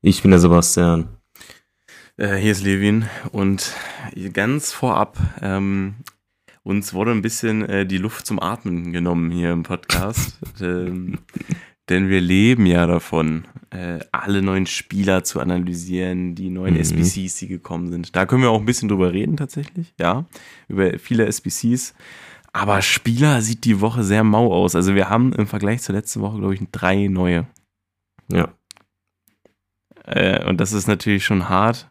Ich bin der Sebastian. Äh, hier ist Levin und ganz vorab, ähm, uns wurde ein bisschen äh, die Luft zum Atmen genommen hier im Podcast. ähm, denn wir leben ja davon, äh, alle neuen Spieler zu analysieren, die neuen mhm. SBCs, die gekommen sind. Da können wir auch ein bisschen drüber reden tatsächlich, ja, über viele SBCs. Aber Spieler sieht die Woche sehr mau aus. Also wir haben im Vergleich zur letzten Woche, glaube ich, drei neue. Ja. Äh, und das ist natürlich schon hart.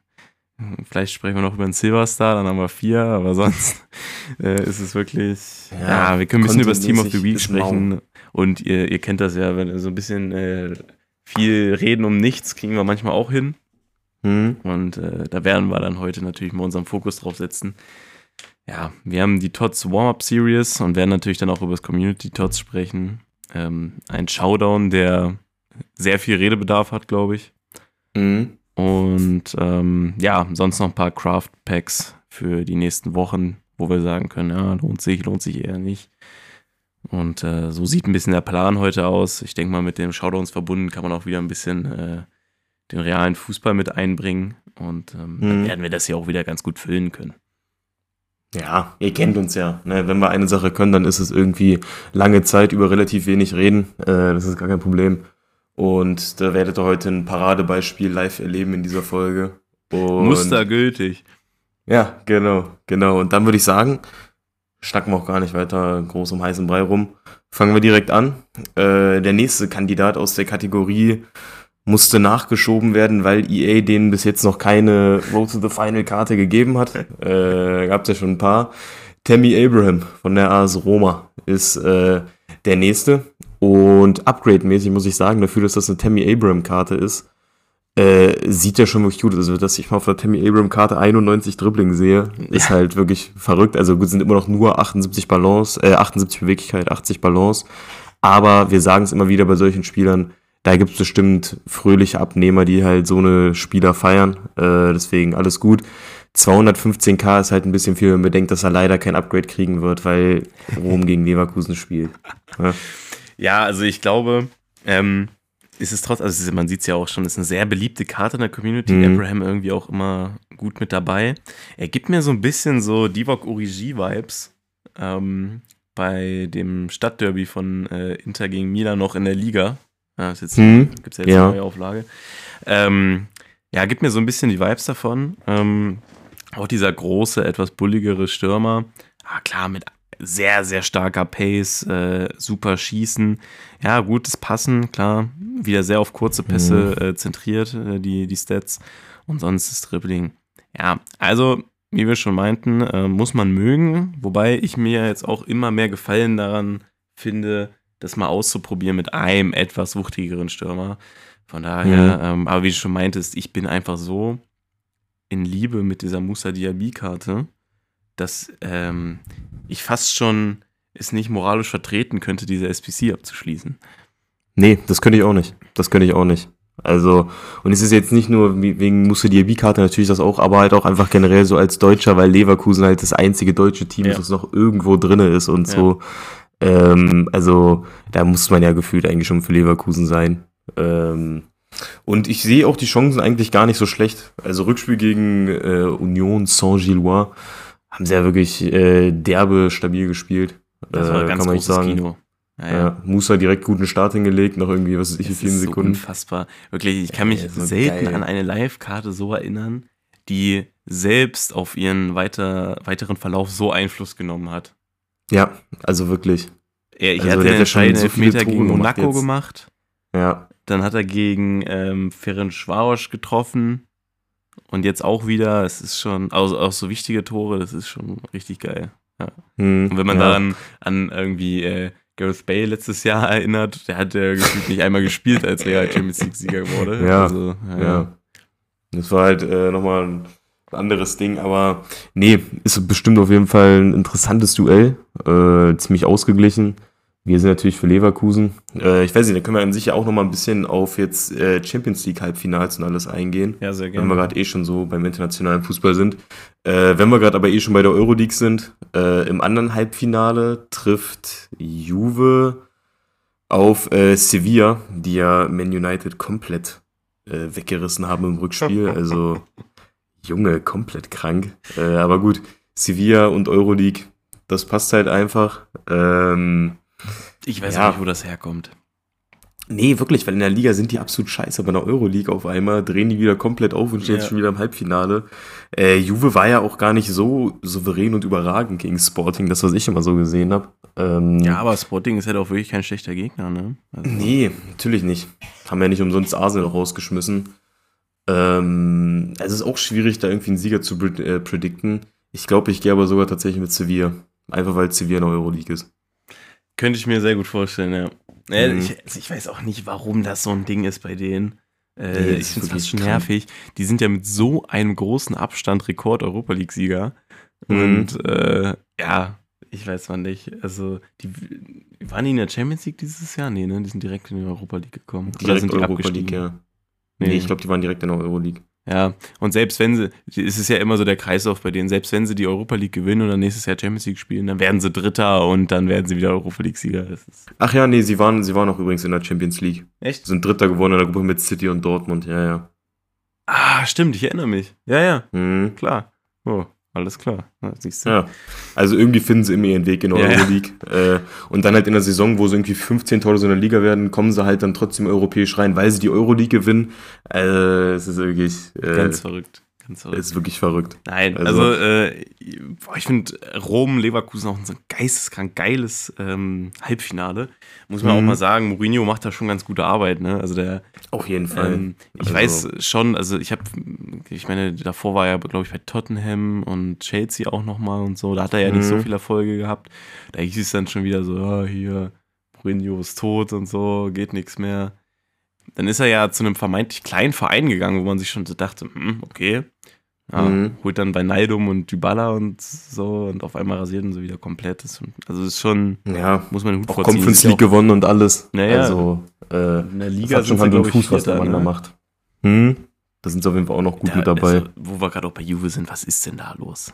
Vielleicht sprechen wir noch über einen Silverstar, dann haben wir vier, aber sonst äh, ist es wirklich. Ja, ja wir können ein bisschen über das Team of the Week sprechen. Mau. Und ihr, ihr kennt das ja, wenn so ein bisschen äh, viel reden um nichts, kriegen wir manchmal auch hin. Mhm. Und äh, da werden wir dann heute natürlich mal unseren Fokus drauf setzen. Ja, wir haben die Tots Warm-Up Series und werden natürlich dann auch über das Community Tots sprechen. Ähm, ein Showdown, der sehr viel Redebedarf hat, glaube ich. Mhm. Und ähm, ja, sonst noch ein paar Craft Packs für die nächsten Wochen, wo wir sagen können, ja, lohnt sich, lohnt sich eher nicht. Und äh, so sieht ein bisschen der Plan heute aus. Ich denke mal, mit dem Showdowns verbunden kann man auch wieder ein bisschen äh, den realen Fußball mit einbringen. Und ähm, mhm. dann werden wir das hier auch wieder ganz gut füllen können. Ja, ihr kennt uns ja. Ne? Wenn wir eine Sache können, dann ist es irgendwie lange Zeit über relativ wenig reden. Äh, das ist gar kein Problem. Und da werdet ihr heute ein Paradebeispiel live erleben in dieser Folge. Und Mustergültig. Ja, genau, genau. Und dann würde ich sagen, schnacken wir auch gar nicht weiter groß um heißen Brei rum. Fangen wir direkt an. Äh, der nächste Kandidat aus der Kategorie musste nachgeschoben werden, weil EA denen bis jetzt noch keine Road to the Final Karte gegeben hat. Äh, Gab es ja schon ein paar. Tammy Abraham von der AS Roma ist äh, der nächste. Und upgrade-mäßig muss ich sagen, dafür, dass das eine Tammy Abraham-Karte ist, äh, sieht ja schon wirklich gut aus. Also, dass ich mal auf der Tammy Abraham-Karte 91 Dribbling sehe, ja. ist halt wirklich verrückt. Also gut, sind immer noch nur 78 Balance, äh, 78 Beweglichkeit, 80 Balance. Aber wir sagen es immer wieder bei solchen Spielern, da gibt es bestimmt fröhliche Abnehmer, die halt so eine Spieler feiern. Äh, deswegen alles gut. 215k ist halt ein bisschen viel, wenn man bedenkt, dass er leider kein Upgrade kriegen wird, weil Rom gegen Leverkusen spielt. Ja, ja also ich glaube, ähm, ist es trotzdem, also man sieht es ja auch schon, ist eine sehr beliebte Karte in der Community. Mhm. Abraham irgendwie auch immer gut mit dabei. Er gibt mir so ein bisschen so Divock Origi-Vibes. Ähm, bei dem Stadtderby von äh, Inter gegen Milan noch in der Liga. Ja, ist jetzt, hm, gibt es ja jetzt ja. eine neue Auflage. Ähm, ja, gibt mir so ein bisschen die Vibes davon. Ähm, auch dieser große, etwas bulligere Stürmer. Ah, klar, mit sehr, sehr starker Pace, äh, super Schießen. Ja, gutes Passen, klar. Wieder sehr auf kurze Pässe mhm. äh, zentriert, äh, die, die Stats. Und sonst ist Dribbling. Ja, also, wie wir schon meinten, äh, muss man mögen. Wobei ich mir jetzt auch immer mehr Gefallen daran finde, das mal auszuprobieren mit einem etwas wuchtigeren Stürmer. Von daher, mhm. ähm, aber wie du schon meintest, ich bin einfach so in Liebe mit dieser Musa Diaby-Karte, dass ähm, ich fast schon es nicht moralisch vertreten könnte, diese SPC abzuschließen. Nee, das könnte ich auch nicht. Das könnte ich auch nicht. Also, und es ist jetzt nicht nur wegen Musa Diaby-Karte natürlich das auch, aber halt auch einfach generell so als Deutscher, weil Leverkusen halt das einzige deutsche Team ja. ist, das noch irgendwo drin ist und ja. so. Ähm, also da muss man ja gefühlt eigentlich schon für Leverkusen sein. Ähm, und ich sehe auch die Chancen eigentlich gar nicht so schlecht. Also Rückspiel gegen äh, Union Saint-Gillois haben sie ja wirklich äh, derbe stabil gespielt. Das war äh, ganz kann man sagen. Kino. Ja, ja. ja, Musa direkt guten Start hingelegt, nach irgendwie, was weiß ich, wie vielen Sekunden. So unfassbar. Wirklich, ich kann mich ja, selten geil. an eine Live-Karte so erinnern, die selbst auf ihren weiter, weiteren Verlauf so Einfluss genommen hat. Ja, also wirklich. Ja, ich also hatte den entscheidenden so Elfmeter gegen Monaco gemacht. Ja. Dann hat er gegen ähm, Ferenc Schwarosch getroffen. Und jetzt auch wieder, es ist schon, also auch so wichtige Tore, das ist schon richtig geil. Ja. Hm, und wenn man ja. dann an irgendwie äh, Gareth Bale letztes Jahr erinnert, der hat ja gefühlt nicht einmal gespielt, als er halt Champions League-Sieger wurde. Ja, also, ja. Ja. Das war halt äh, nochmal ein anderes Ding, aber nee, ist bestimmt auf jeden Fall ein interessantes Duell. Äh, ziemlich ausgeglichen. Wir sind natürlich für Leverkusen. Äh, ich weiß nicht, da können wir an sich ja auch nochmal ein bisschen auf jetzt äh, Champions League Halbfinals und alles eingehen. ja, sehr Wenn gerne. wir gerade eh schon so beim internationalen Fußball sind. Äh, wenn wir gerade aber eh schon bei der Euroleague sind, äh, im anderen Halbfinale trifft Juve auf äh, Sevilla, die ja Man United komplett äh, weggerissen haben im Rückspiel. Also Junge, komplett krank. Aber gut, Sevilla und Euroleague, das passt halt einfach. Ähm, ich weiß Ja. auch nicht, wo das herkommt. Nee, wirklich, weil in der Liga sind die absolut scheiße, aber in der Euroleague auf einmal drehen die wieder komplett auf und stehen Ja. jetzt schon wieder im Halbfinale. Äh, Juve war ja auch gar nicht so souverän und überragend gegen Sporting, das, was ich immer so gesehen habe. Ähm, Ja, aber Sporting ist halt auch wirklich kein schlechter Gegner, ne? Also, Nee, natürlich nicht. Haben ja nicht umsonst Arsenal rausgeschmissen. Ähm, es ist auch schwierig, da irgendwie einen Sieger zu pred äh, predikten. Ich glaube, ich gehe aber sogar tatsächlich mit Sevilla. Einfach weil Sevilla in der Euroleague ist. Könnte ich mir sehr gut vorstellen, ja. Äh, Mhm. ich, also ich weiß auch nicht, warum das so ein Ding ist bei denen. Äh, Nee, ich finde es fast schon nervig. Die sind ja mit so einem großen Abstand Rekord-Europa League-Sieger. Mhm. Und äh, ja, ich weiß mal nicht. Also, die waren die in der Champions League dieses Jahr? Nee, ne? Die sind direkt in die Europa League gekommen. Oder Direkt sind die Europa? League, ja. Nee, Nee, ich glaube, die waren direkt in der Euroleague. Ja, und selbst wenn sie, es ist ja immer so der Kreislauf bei denen, selbst wenn sie die Europa League gewinnen und dann nächstes Jahr Champions League spielen, dann werden sie Dritter und dann werden sie wieder Europa League-Sieger. Ach ja, nee, sie waren, sie waren auch übrigens in der Champions League. echt? Sind Dritter geworden in der Gruppe mit City und Dortmund, ja, ja. Ah, stimmt, ich erinnere mich. Ja, ja, Mhm. klar. Oh, alles klar. Ja, siehst du. Ja, also irgendwie finden sie immer ihren Weg in der Ja. Euroleague. Äh, und dann halt in der Saison, wo sie irgendwie 15 Tore so in der Liga werden, kommen sie halt dann trotzdem europäisch rein, weil sie die Euroleague gewinnen. Äh, es ist wirklich, äh, Ganz verrückt. Ganz verrückt. ist wirklich verrückt. Nein, also- also, äh, boah, ich finde Rom, Leverkusen auch ein so geisteskrank geiles ähm, Halbfinale. Muss man Mhm. auch mal sagen, Mourinho macht da schon ganz gute Arbeit, ne? Also der Auf jeden Fall. Ähm, ich Also- weiß schon, also ich habe, ich meine, davor war er, glaube ich, bei Tottenham und Chelsea auch nochmal und so. Da hat er ja nicht so Mhm. viel Erfolge gehabt. Da hieß es dann schon wieder so, ah, hier, Mourinho ist tot und so, geht nichts mehr. Dann ist er ja zu einem vermeintlich kleinen Verein gegangen, wo man sich schon so dachte, hm, okay. Ja, Mhm. Holt dann bei Neidum und Dybala und so und auf einmal rasieren sie wieder komplett. Das, also ist schon, ja, muss man den Hut auch vorziehen. Conference League gewonnen und alles. Ja, ja. Also, äh, in der Liga hat schon Hand und Fuß, was der Mann da ne? macht. Hm? Da sind sie auf jeden Fall auch noch gut Da- mit dabei. Also, wo wir gerade auch bei Juve sind, was ist denn da los?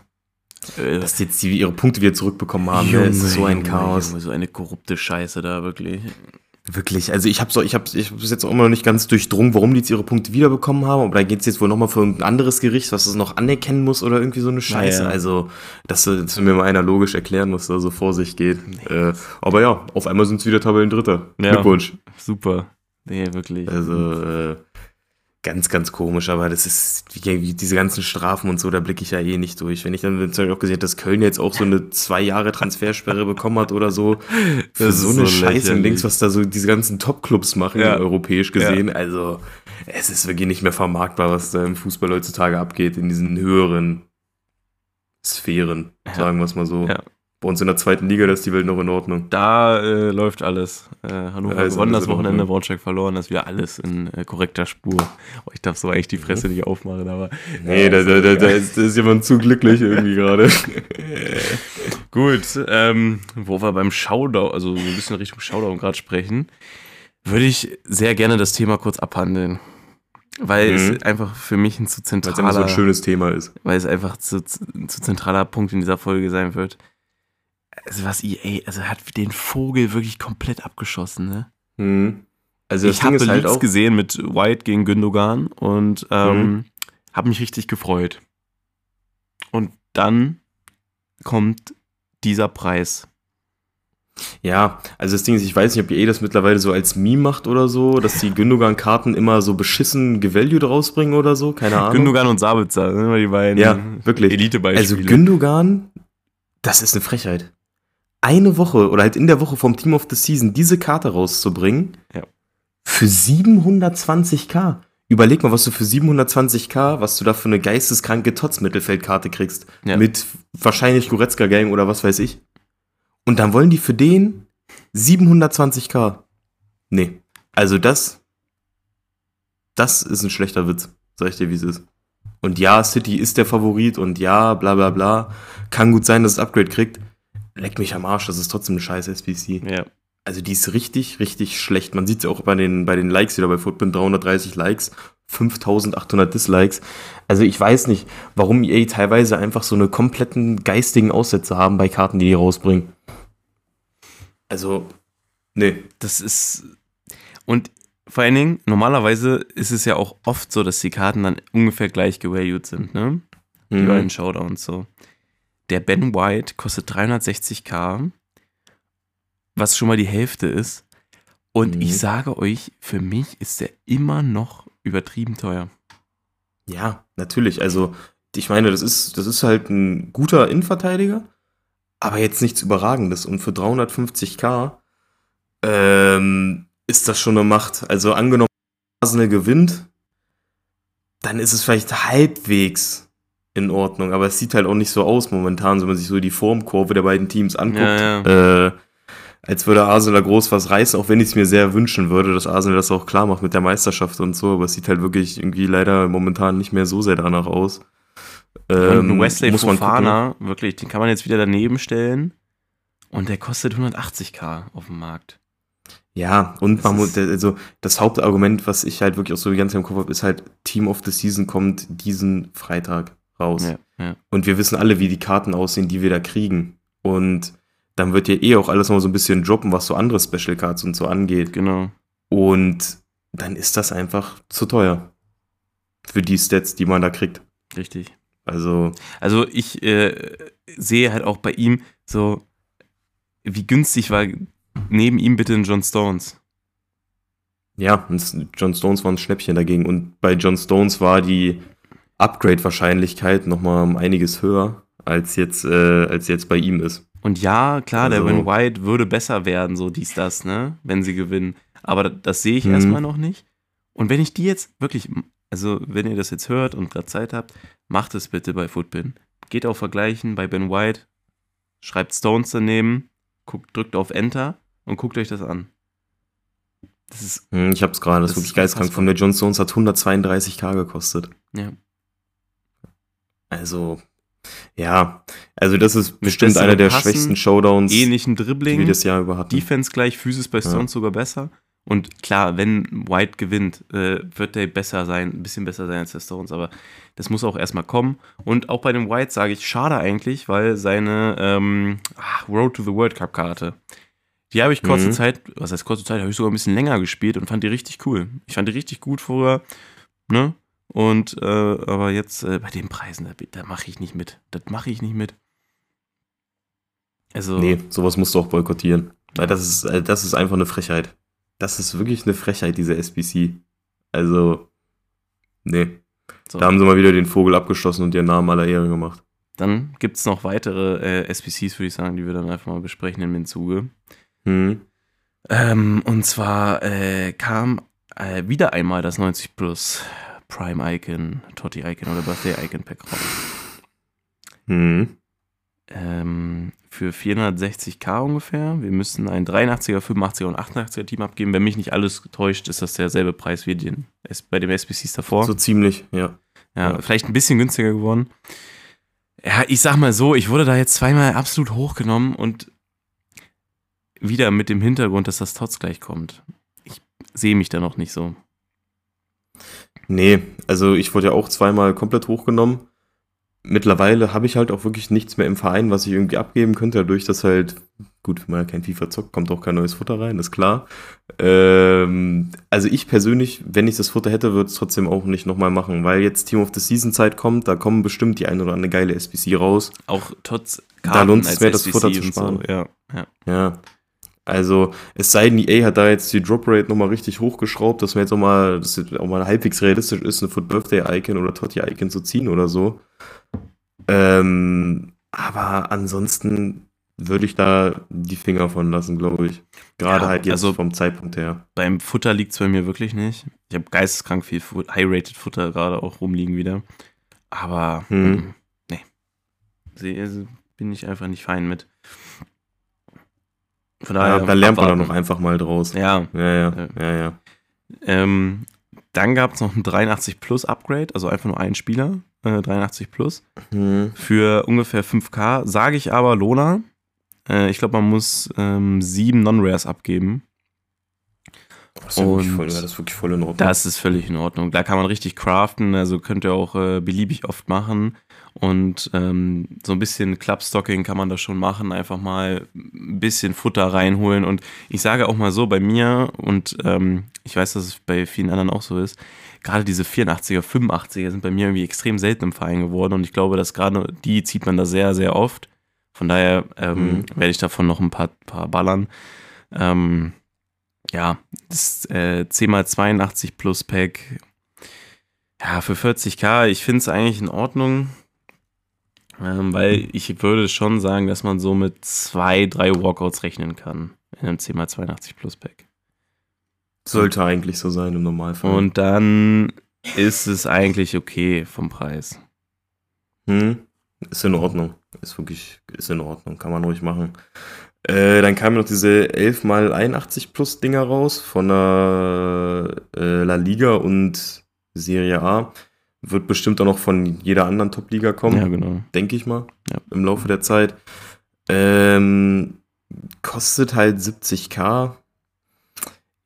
Äh, Dass jetzt die ihre Punkte wieder zurückbekommen haben, ne? es ist so ein Junge, Chaos. Junge, so eine korrupte Scheiße da, wirklich. Wirklich, also ich habe so, ich habe ich hab bis jetzt auch immer noch nicht ganz durchdrungen, warum die jetzt ihre Punkte wiederbekommen haben, aber da geht's jetzt wohl nochmal für irgendein anderes Gericht, was es noch anerkennen muss oder irgendwie so eine Scheiße. Ja, ja. Also, dass, äh, dass mir mal einer logisch erklären muss, da so vor sich geht. Äh, aber ja, auf einmal sind es wieder Tabellendritter. Ja. Glückwunsch. Super. Nee, wirklich. Also, äh, ganz, ganz komisch, aber das ist, diese ganzen Strafen und so, da blicke ich ja eh nicht durch. Wenn ich dann zum Beispiel auch gesehen habe, dass Köln jetzt auch so eine zwei Jahre Transfersperre bekommen hat oder so, für so eine so Scheiße und denkst, was da so diese ganzen Top-Clubs machen, Ja. europäisch gesehen. Also, es ist wirklich nicht mehr vermarktbar, was da im Fußball heutzutage abgeht, in diesen höheren Sphären, Ja. sagen wir es mal so. Ja. Bei uns in der zweiten Liga, da ist die Welt noch in Ordnung. Da äh, läuft alles. Äh, Hannover ist gewonnen das Wochenende. Braunschweig verloren, das ist wieder alles in äh, korrekter Spur. Oh, ich darf so eigentlich die Fresse nicht aufmachen, aber. Nee, da, da, da, da, ist, da ist jemand zu glücklich irgendwie gerade. Gut, ähm, wo wir beim Showdown, also so ein bisschen Richtung Showdown gerade sprechen, würde ich sehr gerne das Thema kurz abhandeln. Weil Mhm. es einfach für mich ein zu Weil es immer so zentraler, ein schönes Thema ist. weil es einfach zu, zu zentraler Punkt in dieser Folge sein wird. Also was EA, also hat den Vogel wirklich komplett abgeschossen, ne? Mhm. Also ich habe halt Leaks auch, gesehen mit White gegen Gündogan und ähm, Mhm. habe mich richtig gefreut. Und dann kommt dieser Preis. ja, also das Ding ist, ich weiß nicht, ob EA das mittlerweile so als Meme macht oder so, dass die Gündogan-Karten immer so beschissen gevalued rausbringen oder so, keine Ahnung. Gündogan und Sabitzer, sind immer die beiden Ja, wirklich. Elite-Beispiele. Also Gündogan, das ist eine Frechheit. Eine Woche oder halt in der Woche vom Team of the Season diese Karte rauszubringen, Ja. für 720k. Überleg mal, was du für 720k, was du da für eine geisteskranke Tots-Mittelfeldkarte kriegst. Ja. Mit wahrscheinlich Goretzka-Gang oder was weiß ich. Und dann wollen die für den 720k. Nee. Also das, das ist ein schlechter Witz. Sag ich dir, wie es ist. Und ja, City ist der Favorit und ja, bla bla bla. Kann gut sein, dass es Upgrade kriegt. Leck mich am Arsch, das ist trotzdem eine scheiß SPC. Ja. Also die ist richtig, richtig schlecht. Man sieht es ja auch bei den, bei den Likes wieder bei Footbin, 330 Likes, 5800 Dislikes. Also ich weiß nicht, warum EA teilweise einfach so eine kompletten geistigen Aussätze haben bei Karten, die die rausbringen. Also, nee. Das ist. Und vor allen Dingen, normalerweise ist es ja auch oft so, dass die Karten dann ungefähr gleich gevalued sind, ne? Die Mhm. beiden Showdowns so. Der Ben White kostet 360k, was schon mal die Hälfte ist. Und Mhm. ich sage euch, für mich ist der immer noch übertrieben teuer. Ja, natürlich. Also, ich meine, das ist, das ist halt ein guter Innenverteidiger, aber jetzt nichts Überragendes. Und für 350k ähm, ist das schon eine Macht. Also, angenommen, Arsenal gewinnt, dann ist es vielleicht halbwegs in Ordnung. Aber es sieht halt auch nicht so aus momentan, wenn man sich so die Formkurve der beiden Teams anguckt. Ja, Äh, als würde Arsenal da groß was reißen, auch wenn ich es mir sehr wünschen würde, dass Arsenal das auch klar macht mit der Meisterschaft und so, aber es sieht halt wirklich irgendwie leider momentan nicht mehr so sehr danach aus. Und Ähm, ein Wesley muss gucken. Fofana, wirklich, den kann man jetzt wieder daneben stellen. Und der kostet 180k auf dem Markt. Ja, und Das man muss, also das Hauptargument, was ich halt wirklich auch so die ganze Zeit im Kopf habe, ist halt, Team of the Season kommt diesen Freitag raus. Ja, ja. Und wir wissen alle, wie die Karten aussehen, die wir da kriegen. Und dann wird ja eh auch alles noch so ein bisschen droppen, was so andere Special Cards und so angeht. Genau. Und dann ist das einfach zu teuer. Für die Stats, die man da kriegt. Richtig. Also, Also ich äh, sehe halt auch bei ihm so, wie günstig war neben ihm bitte ein John Stones. ja, John Stones war ein Schnäppchen dagegen. Und bei John Stones war die Upgrade-Wahrscheinlichkeit nochmal um einiges höher, als jetzt, äh, als jetzt bei ihm ist. Und ja, klar, der Also- Ben White würde besser werden, so dies, das, ne, wenn sie gewinnen. Aber das, das sehe ich Mhm. erstmal noch nicht. Und wenn ich die jetzt wirklich, also wenn ihr das jetzt hört und gerade Zeit habt, macht es bitte bei Footbin. Geht auf Vergleichen bei Ben White, schreibt Stones daneben, guckt, drückt auf Enter und guckt euch das an. Das ist, Hm, ich hab's gerade, das, Das ist wirklich ist geistkrank. Von der John Stones hat 132k gekostet. ja. Also, ja, also das ist bestimmt besserem einer der Passen, schwächsten Showdowns, Ähnlichen die Dribbling. wir das Jahr über hatten. Defense gleich, Physis bei Ja. Stones sogar besser. Und klar, wenn White gewinnt, äh, wird der besser sein, ein bisschen besser sein als der Stones, aber das muss auch erstmal kommen. Und auch bei dem White sage ich, schade eigentlich, weil seine ähm, Road to the World Cup Karte, die habe ich kurze Mhm. Zeit, was heißt kurze Zeit, habe ich sogar ein bisschen länger gespielt und fand die richtig cool. Ich fand die richtig gut vorher, ne? Und äh, aber jetzt äh, bei den Preisen, da, da mache ich nicht mit. Das mache ich nicht mit. Also, Nee, sowas musst du auch boykottieren. Weil das ist, äh, das ist einfach eine Frechheit. Das ist wirklich eine Frechheit, diese SBC. Also, nee. so. Da haben sie mal wieder den Vogel abgeschossen und ihren Namen aller Ehre gemacht. Dann gibt es noch weitere äh, SPCs, würde ich sagen, die wir dann einfach mal besprechen in dem Zuge. Hm. Ähm, und zwar äh, kam äh, wieder einmal das 90 Plus Prime Icon, Totti Icon oder Birthday Icon Pack raus. Hm. Ähm, für 460k ungefähr. Wir müssen ein 83er, 85er und 88er Team abgeben. Wenn mich nicht alles täuscht, ist das derselbe Preis wie den, bei dem SPCs davor. So ziemlich, ja. Ja, Ja. vielleicht ein bisschen günstiger geworden. Ja, ich sag mal so, ich wurde da jetzt zweimal absolut hochgenommen und wieder mit dem Hintergrund, dass das Tots gleich kommt. Ich sehe mich da noch nicht so. Nee, also ich wurde ja auch zweimal komplett hochgenommen. Mittlerweile habe ich halt auch wirklich nichts mehr im Verein, was ich irgendwie abgeben könnte, dadurch, dass halt, gut, wenn man ja kein FIFA zockt, kommt auch kein neues Futter rein, ist klar. Ähm, also ich persönlich, wenn ich das Futter hätte, würde es trotzdem auch nicht nochmal machen, weil jetzt Team of the Season Zeit kommt, da kommen bestimmt die ein oder andere geile SBC raus. Auch Tots Da lohnt es mehr, das Futter zu sparen. So. Ja, ja. Ja. Also, es sei denn, EA hat da jetzt die Drop Rate nochmal richtig hochgeschraubt, dass man jetzt auch mal, dass es auch mal halbwegs realistisch ist, eine Foot Birthday Icon oder Totti Icon zu ziehen oder so. Ähm, aber ansonsten würde ich da die Finger von lassen, glaube ich. Gerade Ja, halt jetzt also- vom Zeitpunkt her. Beim Futter liegt es bei mir wirklich nicht. Ich habe geisteskrank viel High-Rated Futter gerade auch rumliegen wieder. Aber Hm. mm, nee. Also, bin ich einfach nicht fein mit. Von daher ja, da lernt man doch noch einfach mal draus. Ja. Ja, ja, ja, ja. Ähm, dann gab es noch ein 83 Plus Upgrade, also einfach nur ein Spieler, äh, 83 Plus, mhm. für ungefähr 5K. Sage ich aber, Lona, äh, ich glaube, man muss ähm, sieben Non-Rares abgeben. Das ist, und voll, das ist wirklich voll in Ordnung. Das ist völlig in Ordnung. Da kann man richtig craften, also könnt ihr auch äh, beliebig oft machen. Und ähm, so ein bisschen Clubstocking kann man da schon machen, einfach mal ein bisschen Futter reinholen. Und ich sage auch mal so, bei mir, und ähm, ich weiß, dass es bei vielen anderen auch so ist, gerade diese 84er, 85er sind bei mir irgendwie extrem selten im Verein geworden. Und ich glaube, dass gerade die zieht man da sehr, sehr oft. Von daher ähm, mhm. werde ich davon noch ein paar, paar ballern. Ähm, ja, das äh, 10x82 Plus Pack. Ja, für 40k, ich finde es eigentlich in Ordnung. Ähm, weil ich würde schon sagen, dass man so mit zwei, drei Walkouts rechnen kann in einem 10x82 Plus Pack. Sollte eigentlich so sein im Normalfall. Und dann ist es eigentlich okay vom Preis. Hm, ist in Ordnung. Ist wirklich, ist in Ordnung. Kann man ruhig machen. Äh, dann kamen noch diese 11x81 Plus Dinger raus von der äh, La Liga und Serie A. Wird bestimmt auch noch von jeder anderen Top-Liga kommen. Ja, genau. Denke ich mal. Ja. Im Laufe der Zeit. Ähm, kostet halt 70k.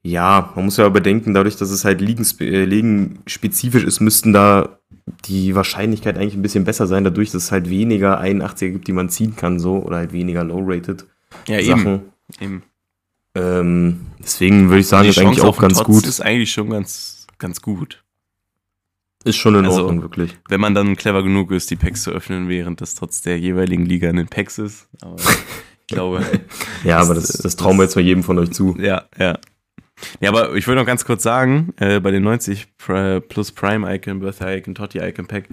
Ja, man muss ja bedenken, dadurch, dass es halt äh, ligenspezifisch ist, müssten da die Wahrscheinlichkeit eigentlich ein bisschen besser sein, dadurch, dass es halt weniger 81er gibt, die man ziehen kann, so, oder halt weniger low-rated. Ja, Sachen. eben. eben. Ähm, deswegen würde ich sagen, ist eigentlich auch ganz gut. ist eigentlich schon ganz, ganz gut. Ist schon in also, Ordnung, wirklich. Wenn man dann clever genug ist, die Packs zu öffnen, während das trotz der jeweiligen Liga in den Packs ist. Aber ich glaube. ja, aber das, das trauen wir jetzt mal jedem von euch zu. Ja, ja. Ja, aber ich würde noch ganz kurz sagen, äh, bei den 90 plus Prime Icon, Birthday Icon, Totti Icon Pack,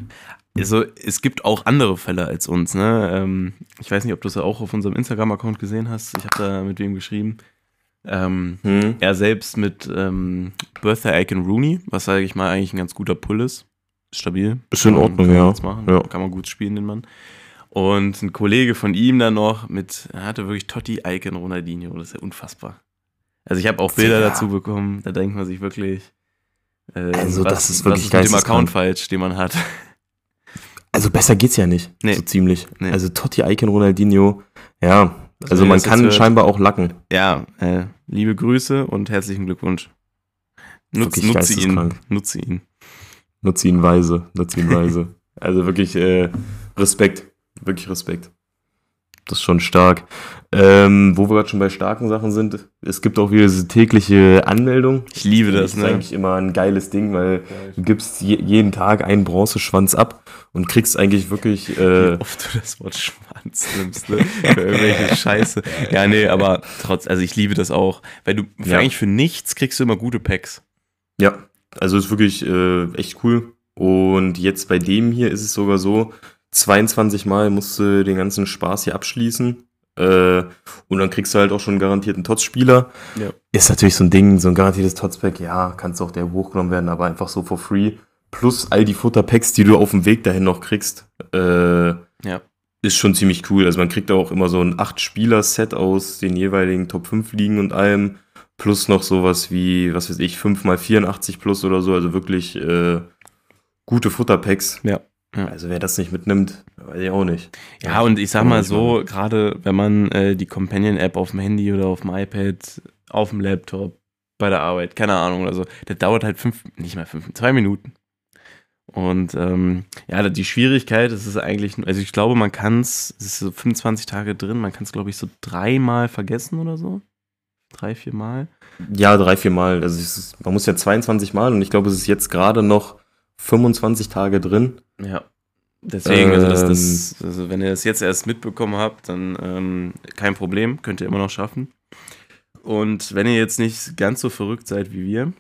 also es gibt auch andere Fälle als uns, ne? Ähm, ich weiß nicht, ob du es auch auf unserem Instagram-Account gesehen hast. Ich habe da mit wem geschrieben. Ähm, hm. Er selbst mit ähm, Birthday Icon Rooney, was sage ich mal eigentlich ein ganz guter Pull ist. Stabil. Ist in Ordnung, ja. Machen. ja. Kann man gut spielen, den Mann. Und ein Kollege von ihm dann noch mit, er hatte wirklich Totti Icon Ronaldinho. Das ist ja unfassbar. Also ich habe auch Bilder ja. dazu bekommen, da denkt man sich wirklich, äh, also was, das ist wirklich was ist mit dem Account falsch, den man hat. Also besser geht's ja nicht, nee. so ziemlich. Nee. Also Totti, Icon, Ronaldinho, ja, also, also man kann scheinbar auch lacken. Ja, äh, liebe Grüße und herzlichen Glückwunsch. Nutz, nutze ihn, nutze ihn. Nutze ihn weise, nutze ihn weise. also wirklich äh, Respekt, wirklich Respekt. Das ist schon stark. Ähm, wo wir gerade schon bei starken Sachen sind, es gibt auch wieder diese tägliche Anmeldung. Ich liebe das, das ist ne? eigentlich immer ein geiles Ding, weil du gibst je, jeden Tag einen Bronzeschwanz ab und kriegst eigentlich wirklich. Äh, Wie oft du das Wort Schwanz nimmst, ne? Für irgendwelche Scheiße. Ja, nee, aber trotz, also ich liebe das auch. Weil du für ja. eigentlich für nichts kriegst du immer gute Packs. Ja, also ist wirklich äh, echt cool. Und jetzt bei dem hier ist es sogar so, 22 Mal musst du den ganzen Spaß hier abschließen. Äh, und dann kriegst du halt auch schon einen garantierten TOTS-Spieler. Ja. Ist natürlich so ein Ding, so ein garantiertes TOTS-Pack, ja, kannst auch der hochgenommen werden, aber einfach so for free. Plus all die Futterpacks, die du auf dem Weg dahin noch kriegst. Äh, ja. Ist schon ziemlich cool. Also man kriegt auch immer so ein 8-Spieler-Set aus den jeweiligen Top 5 Ligen und allem. Plus noch sowas wie, was weiß ich, 5 x 84 plus oder so. Also wirklich äh, gute Futterpacks. Ja. Ja. Also wer das nicht mitnimmt, weiß ich auch nicht. Ja, und ich sag mal so, gerade wenn man äh, die Companion-App auf dem Handy oder auf dem iPad, auf dem Laptop, bei der Arbeit, keine Ahnung oder so, das dauert halt fünf, nicht mal fünf, zwei Minuten. Und ähm, ja, die Schwierigkeit ist es eigentlich, also ich glaube, man kann es, es ist so 25 Tage drin, man kann es, glaube ich, so dreimal vergessen oder so. Drei, vier Mal. Ja, drei, vier Mal. Also ist, man muss ja 22 Mal und ich glaube, es ist jetzt gerade noch 25 Tage drin. Ja. Deswegen, also, das, das, ähm. also wenn ihr das jetzt erst mitbekommen habt, dann ähm, kein Problem, könnt ihr immer noch schaffen. Und wenn ihr jetzt nicht ganz so verrückt seid wie wir,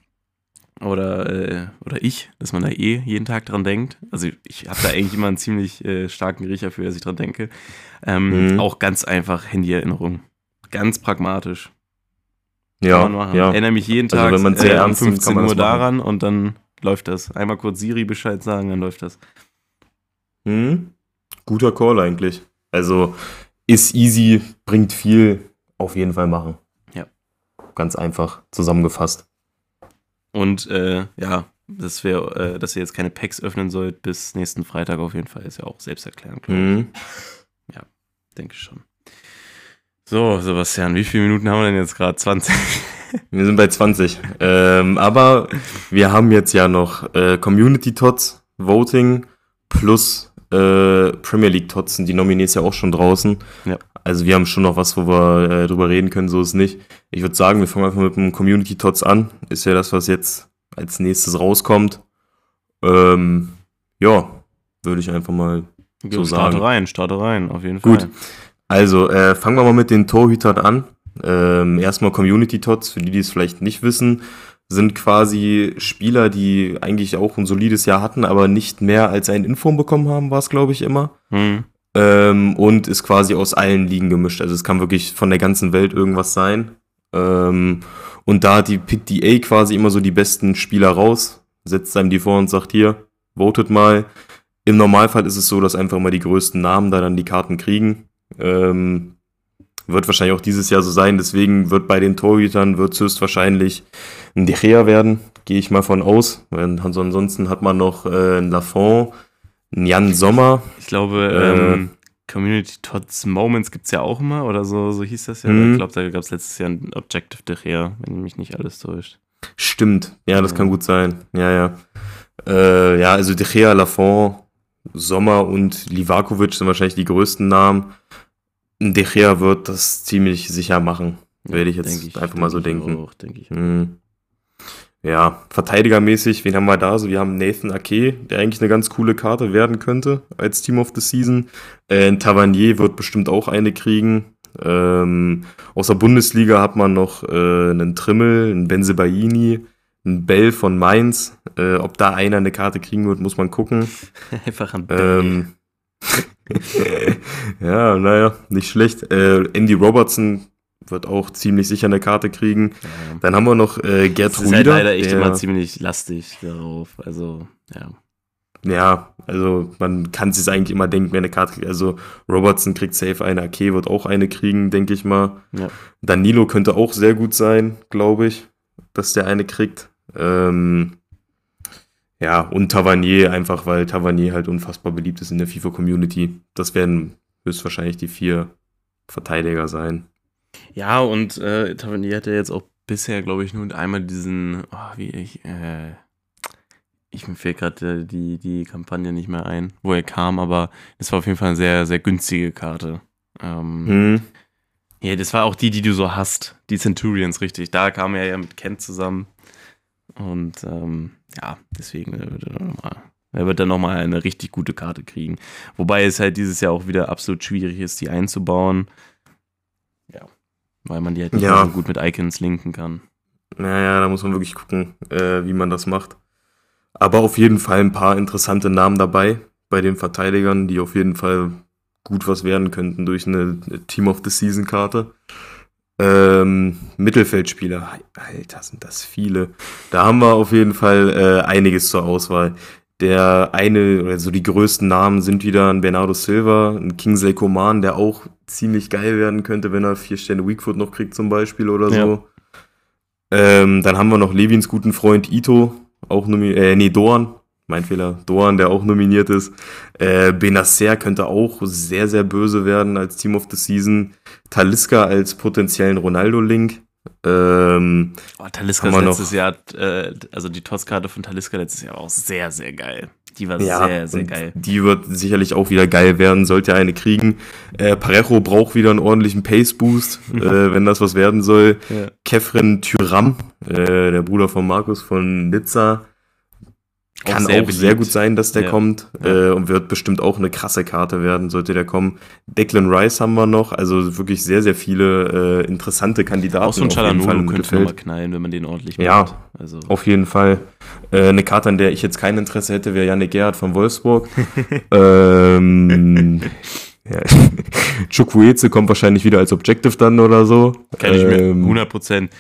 oder, äh, oder ich, dass man da eh jeden Tag dran denkt, also ich habe da eigentlich immer einen ziemlich äh, starken Riecher für, dass ich dran denke, ähm, mhm. auch ganz einfach Handy-Erinnerung. Ganz pragmatisch. Ja, ja. Erinnere mich jeden also Tag also wenn man sehr äh, um 15 Uhr daran und dann läuft das. Einmal kurz Siri Bescheid sagen, dann läuft das. Hm? Guter Call eigentlich. Also ist easy, bringt viel, auf jeden Fall machen. Ja. Ganz einfach zusammengefasst. Und äh, ja, dass, wir, äh, dass ihr jetzt keine Packs öffnen sollt bis nächsten Freitag auf jeden Fall, ist ja auch selbsterklärend. Mhm. Ja, denke ich schon. So, Sebastian, wie viele Minuten haben wir denn jetzt gerade? 20? Wir sind bei 20. ähm, aber wir haben jetzt ja noch äh, Community Tots, Voting plus äh, Premier League Tots sind die Nominees ja auch schon draußen. Ja. Also wir haben schon noch was, wo wir äh, drüber reden können, so ist es nicht. Ich würde sagen, wir fangen einfach mit dem Community Tots an. Ist ja das, was jetzt als nächstes rauskommt. Ähm, ja, würde ich einfach mal so starte sagen. rein, starte rein, auf jeden Gut. Also, äh, fangen wir mal mit den Torhütern an. Ähm, erstmal Community Tots, für die, die es vielleicht nicht wissen, sind quasi Spieler, die eigentlich auch ein solides Jahr hatten, aber nicht mehr als ein Inform bekommen haben, war es, glaube ich, immer. Hm. Ähm, und ist quasi aus allen Ligen gemischt. Also es kann wirklich von der ganzen Welt irgendwas sein. Ähm, und da hat die Pick DA quasi immer so die besten Spieler raus, setzt einem die vor und sagt hier, votet mal. Im Normalfall ist es so, dass einfach mal die größten Namen da dann die Karten kriegen. Ähm, wird wahrscheinlich auch dieses Jahr so sein, deswegen wird bei den Torhütern wird höchstwahrscheinlich ein De Gea werden, gehe ich mal von aus. Also ansonsten hat man noch äh, einen Lafont, einen Jan Sommer, Ich glaube, Äh. ähm, Community Tots Moments gibt es ja auch immer, oder so, so hieß das ja. Mhm. Ich glaube, da gab es letztes Jahr ein Objective de Gea, wenn mich nicht alles täuscht. Stimmt, ja, das Ja. kann gut sein. Ja, ja. Äh, ja, also De Gea, Lafont, Sommer und Livakovic sind wahrscheinlich die größten Namen. De Gea wird das ziemlich sicher machen, werde ich jetzt Denk einfach mal so denk ich denken. Auch, denk ich. Hm. Ja, verteidigermäßig, wen haben wir da? Also wir haben Nathan Ake, der eigentlich eine ganz coole Karte werden könnte als Team of the Season. Äh, ein Tavernier wird bestimmt auch eine kriegen. Ähm, aus der Bundesliga hat man noch äh, einen Trimmel, einen Benzebaini, einen Bell von Mainz. Äh, ob da einer eine Karte kriegen wird, muss man gucken. Einfach ein Ähm, ja, naja, nicht schlecht. Äh, Andy Robertson wird auch ziemlich sicher eine Karte kriegen. Ja. Dann haben wir noch äh, Gerd Das ist halt leider echt der- immer ziemlich lastig darauf. Also, ja. Ja, also man kann sich eigentlich immer denken, wer eine Karte kriegt. Also Robertson kriegt safe eine, Ake wird auch eine kriegen, denke ich mal. Ja. Danilo könnte auch sehr gut sein, glaube ich, dass der eine kriegt. Ähm, ja, und Tavernier einfach, weil Tavernier halt unfassbar beliebt ist in der FIFA-Community. Das werden höchstwahrscheinlich die vier Verteidiger sein. Ja, und äh, Tavernier hat ja jetzt auch bisher, glaube ich, nur einmal diesen, oh, wie ich, äh, ich mir fällt gerade äh, die, die Kampagne nicht mehr ein, wo er kam, aber das war auf jeden Fall eine sehr, sehr günstige Karte. Ähm, Hm. Ja, das war auch die, die du so hast. Die Centurions, richtig. Da kam er ja mit Kent zusammen. Und ähm, ja, deswegen äh, wird er noch mal- er wird dann nochmal eine richtig gute Karte kriegen. Wobei es halt dieses Jahr auch wieder absolut schwierig ist, die einzubauen. Ja. Weil man die halt nicht Ja. so gut mit Icons linken kann. Naja, da muss man wirklich gucken, äh, wie man das macht. Aber auf jeden Fall ein paar interessante Namen dabei bei den Verteidigern, die auf jeden Fall gut was werden könnten durch eine Team of the Season Karte. Ähm, Mittelfeldspieler, Alter, sind das viele. Da haben wir auf jeden Fall äh, einiges zur Auswahl. Der eine, oder so die größten Namen sind wieder ein Bernardo Silva, ein Kingsley Coman, der auch ziemlich geil werden könnte, wenn er vier Sterne Weakfoot noch kriegt zum Beispiel oder Ja. so. Ähm, dann haben wir noch Levins guten Freund Ito, auch nominiert, äh, nee, Doan, mein Fehler, Doan, der auch nominiert ist. Äh, Benacer könnte auch sehr, sehr böse werden als Team of the Season. Taliska als potenziellen Ronaldo-Link. Ähm, Oh, Taliska letztes noch- Jahr, äh, also die Tosskarte von Taliska letztes Jahr war auch sehr, sehr geil. Die war ja, sehr, sehr geil. Die wird sicherlich auch wieder geil werden, sollte er eine kriegen. Äh, Parejo braucht wieder einen ordentlichen Pace-Boost, äh, wenn das was werden soll. Ja. Kefren Tyram, äh, der Bruder von Markus von Nizza, kann auch sehr sehr, gut sein, dass der Ja. kommt Ja. äh, und wird bestimmt auch eine krasse Karte werden, sollte der kommen. Declan Rice haben wir noch, also wirklich sehr, sehr viele äh, interessante Kandidaten. Auch so ein Chalanolo könnte Mittelfeld. nochmal knallen, wenn man den ordentlich Ja. macht. Also, Auf jeden Fall. Äh, eine Karte, an der ich jetzt kein Interesse hätte, wäre Janik Gerhardt von Wolfsburg. ähm, ja. Chukwueze kommt wahrscheinlich wieder als Objective dann oder so. kann ich mir Ähm, 100 Prozent.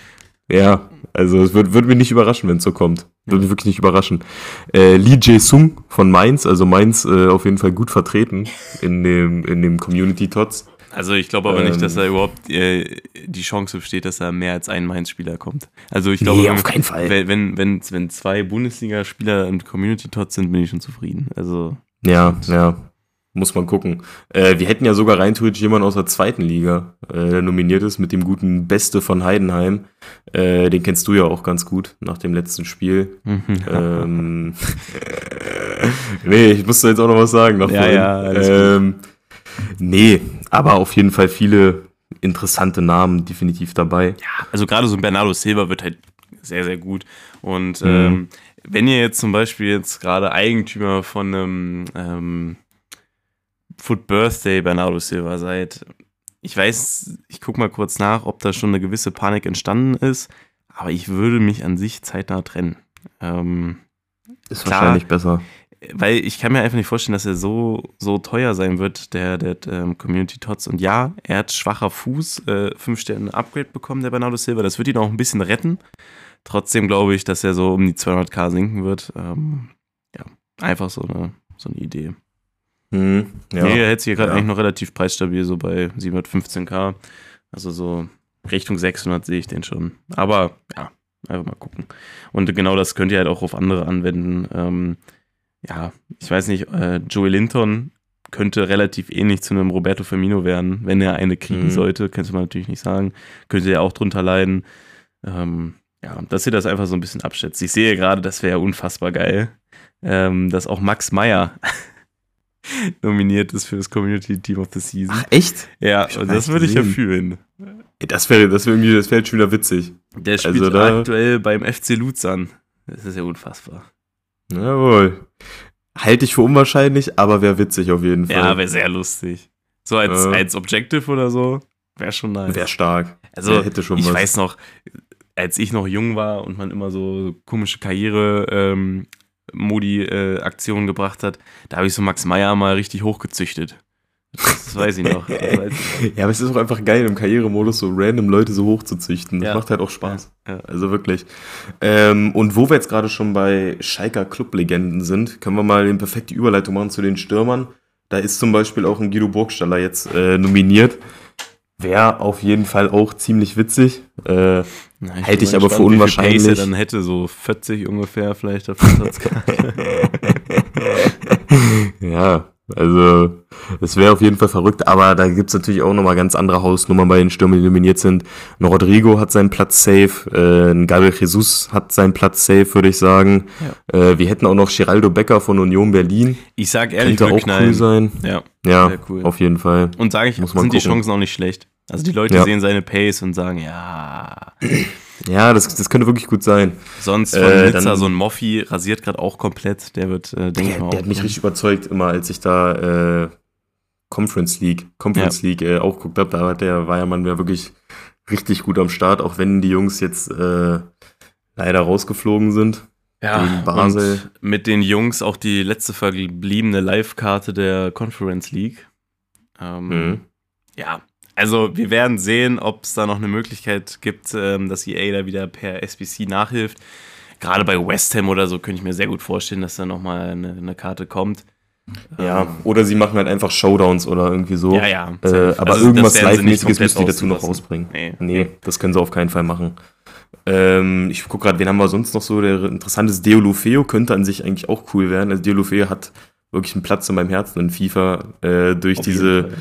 Ja, also es würde würd mich nicht überraschen, wenn es so kommt. Würde mich wirklich nicht überraschen. Äh, Lee Jae-sung von Mainz, also Mainz äh, auf jeden Fall gut vertreten in dem, in dem Community-Tots. Also ich glaube aber ähm, nicht, dass da überhaupt äh, die Chance besteht, dass da mehr als ein Mainz-Spieler kommt. Also ich glaube, nee, auf keinen Fall. Wenn, wenn, wenn zwei Bundesligaspieler im Community-Tots sind, bin ich schon zufrieden. Also ja, ja. Muss man gucken. Äh, wir hätten ja sogar rein theoretisch jemanden aus der zweiten Liga, äh, der nominiert ist, mit dem guten Beste von Heidenheim. Äh, den kennst du ja auch ganz gut nach dem letzten Spiel. Mhm. ähm, nee, ich musste jetzt auch noch was sagen. Nach ja, ja, ähm, nee, aber auf jeden Fall viele interessante Namen definitiv dabei. Ja, also gerade so ein Bernardo Silva wird halt sehr, sehr gut. Und mhm. ähm, wenn ihr jetzt zum Beispiel jetzt gerade Eigentümer von einem ähm, Foot Birthday Bernardo Silva seid. Ich weiß, ich gucke mal kurz nach, ob da schon eine gewisse Panik entstanden ist, aber ich würde mich an sich zeitnah trennen. Ähm, ist klar, wahrscheinlich besser. Weil ich kann mir einfach nicht vorstellen, dass er so, so teuer sein wird, der, der, ähm, Community Tots. Und ja, er hat schwacher Fuß, äh, 5 Sterne Upgrade bekommen, der Bernardo Silva. Das wird ihn auch ein bisschen retten. Trotzdem glaube ich, dass er so um die 200k sinken wird. Ähm, ja, einfach so eine, so eine Idee. Hm, ja. Nee, er hält sich hier gerade ja. eigentlich noch relativ preisstabil, so bei 715k. Also so Richtung 600 sehe ich den schon. Aber ja, einfach mal gucken. Und genau das könnt ihr halt auch auf andere anwenden. Ähm, ja, ich weiß nicht, äh, Joey Linton könnte relativ ähnlich zu einem Roberto Firmino werden, wenn er eine kriegen mhm. sollte. Könnte man natürlich nicht sagen. Könnte er auch drunter leiden. Ähm, ja, dass ihr das einfach so ein bisschen abschätzt. Ich sehe gerade, das wäre ja unfassbar geil, ähm, dass auch Max Meyer nominiert ist für das Community Team of the Season. Ach, echt? Ja, und das würde ich ja fühlen. Das wäre das wär irgendwie, das wäre schon wieder witzig. Der spielt also da, aktuell beim FC Luzern. Das ist ja unfassbar. Jawohl. Halte ich für unwahrscheinlich, aber wäre witzig auf jeden Fall. Ja, wäre sehr lustig. So als, äh. als Objective oder so, wäre schon nice. Wäre stark. Also, hätte schon ich was. weiß noch, als ich noch jung war und man immer so komische Karriere ähm, Modi-Aktionen äh, gebracht hat, da habe ich so Max Meyer mal richtig hochgezüchtet. Das weiß ich noch. Weiß ich ja, aber es ist auch einfach geil, im Karrieremodus so random Leute so hochzuzüchten. Das ja. macht halt auch Spaß. Ja. Also wirklich. Ähm, und wo wir jetzt gerade schon bei Schalker Club-Legenden sind, können wir mal eine perfekte Überleitung machen zu den Stürmern. Da ist zum Beispiel auch ein Guido Burgstaller jetzt äh, nominiert. Wäre auf jeden Fall auch ziemlich witzig. Äh, na, ich Hätte ich aber für unwahrscheinlich. Pace dann hätte so 40 ungefähr vielleicht auf der Ja, also es wäre auf jeden Fall verrückt, aber da gibt es natürlich auch nochmal ganz andere Hausnummern bei den Stürmern, die nominiert sind. Ein Rodrigo hat seinen Platz safe, äh, ein Gabriel Jesus hat seinen Platz safe, würde ich sagen. Ja. Äh, wir hätten auch noch Geraldo Becker von Union Berlin. Ich sag ehrlich, Könnte auch knallen. cool sein. Ja, ja cool. auf jeden Fall. Und sage ich, Muss sind gucken. die Chancen auch nicht schlecht. Also die Leute ja. sehen seine Pace und sagen, ja. Ja, das, das könnte wirklich gut sein. Sonst von äh, Nizza dann, so ein Moffi rasiert gerade auch komplett. Der wird, äh, denke ich mal. Der hat mich richtig überzeugt, immer als ich da äh, Conference League, Conference ja. League äh, auch geguckt habe. Da hat der Weiermann ja wirklich richtig gut am Start, auch wenn die Jungs jetzt äh, leider rausgeflogen sind. Ja, Basel. Und mit den Jungs auch die letzte verbliebene Live-Karte der Conference League. Ähm, mhm. Ja, also wir werden sehen, ob es da noch eine Möglichkeit gibt, ähm, dass EA da wieder per SBC nachhilft. Gerade bei West Ham oder so könnte ich mir sehr gut vorstellen, dass da nochmal eine, eine Karte kommt. Ja, ähm, oder sie machen halt einfach Showdowns oder irgendwie so. Ja, ja. Äh, aber also, irgendwas Live-mäßiges müssen die dazu noch rausbringen. Nee. nee, das können sie auf keinen Fall machen. Ähm, ich gucke gerade, wen haben wir sonst noch so? Der interessantes Deolofeo könnte an sich eigentlich auch cool werden. Also Deolofeo hat wirklich einen Platz in meinem Herzen in FIFA äh, durch auf diese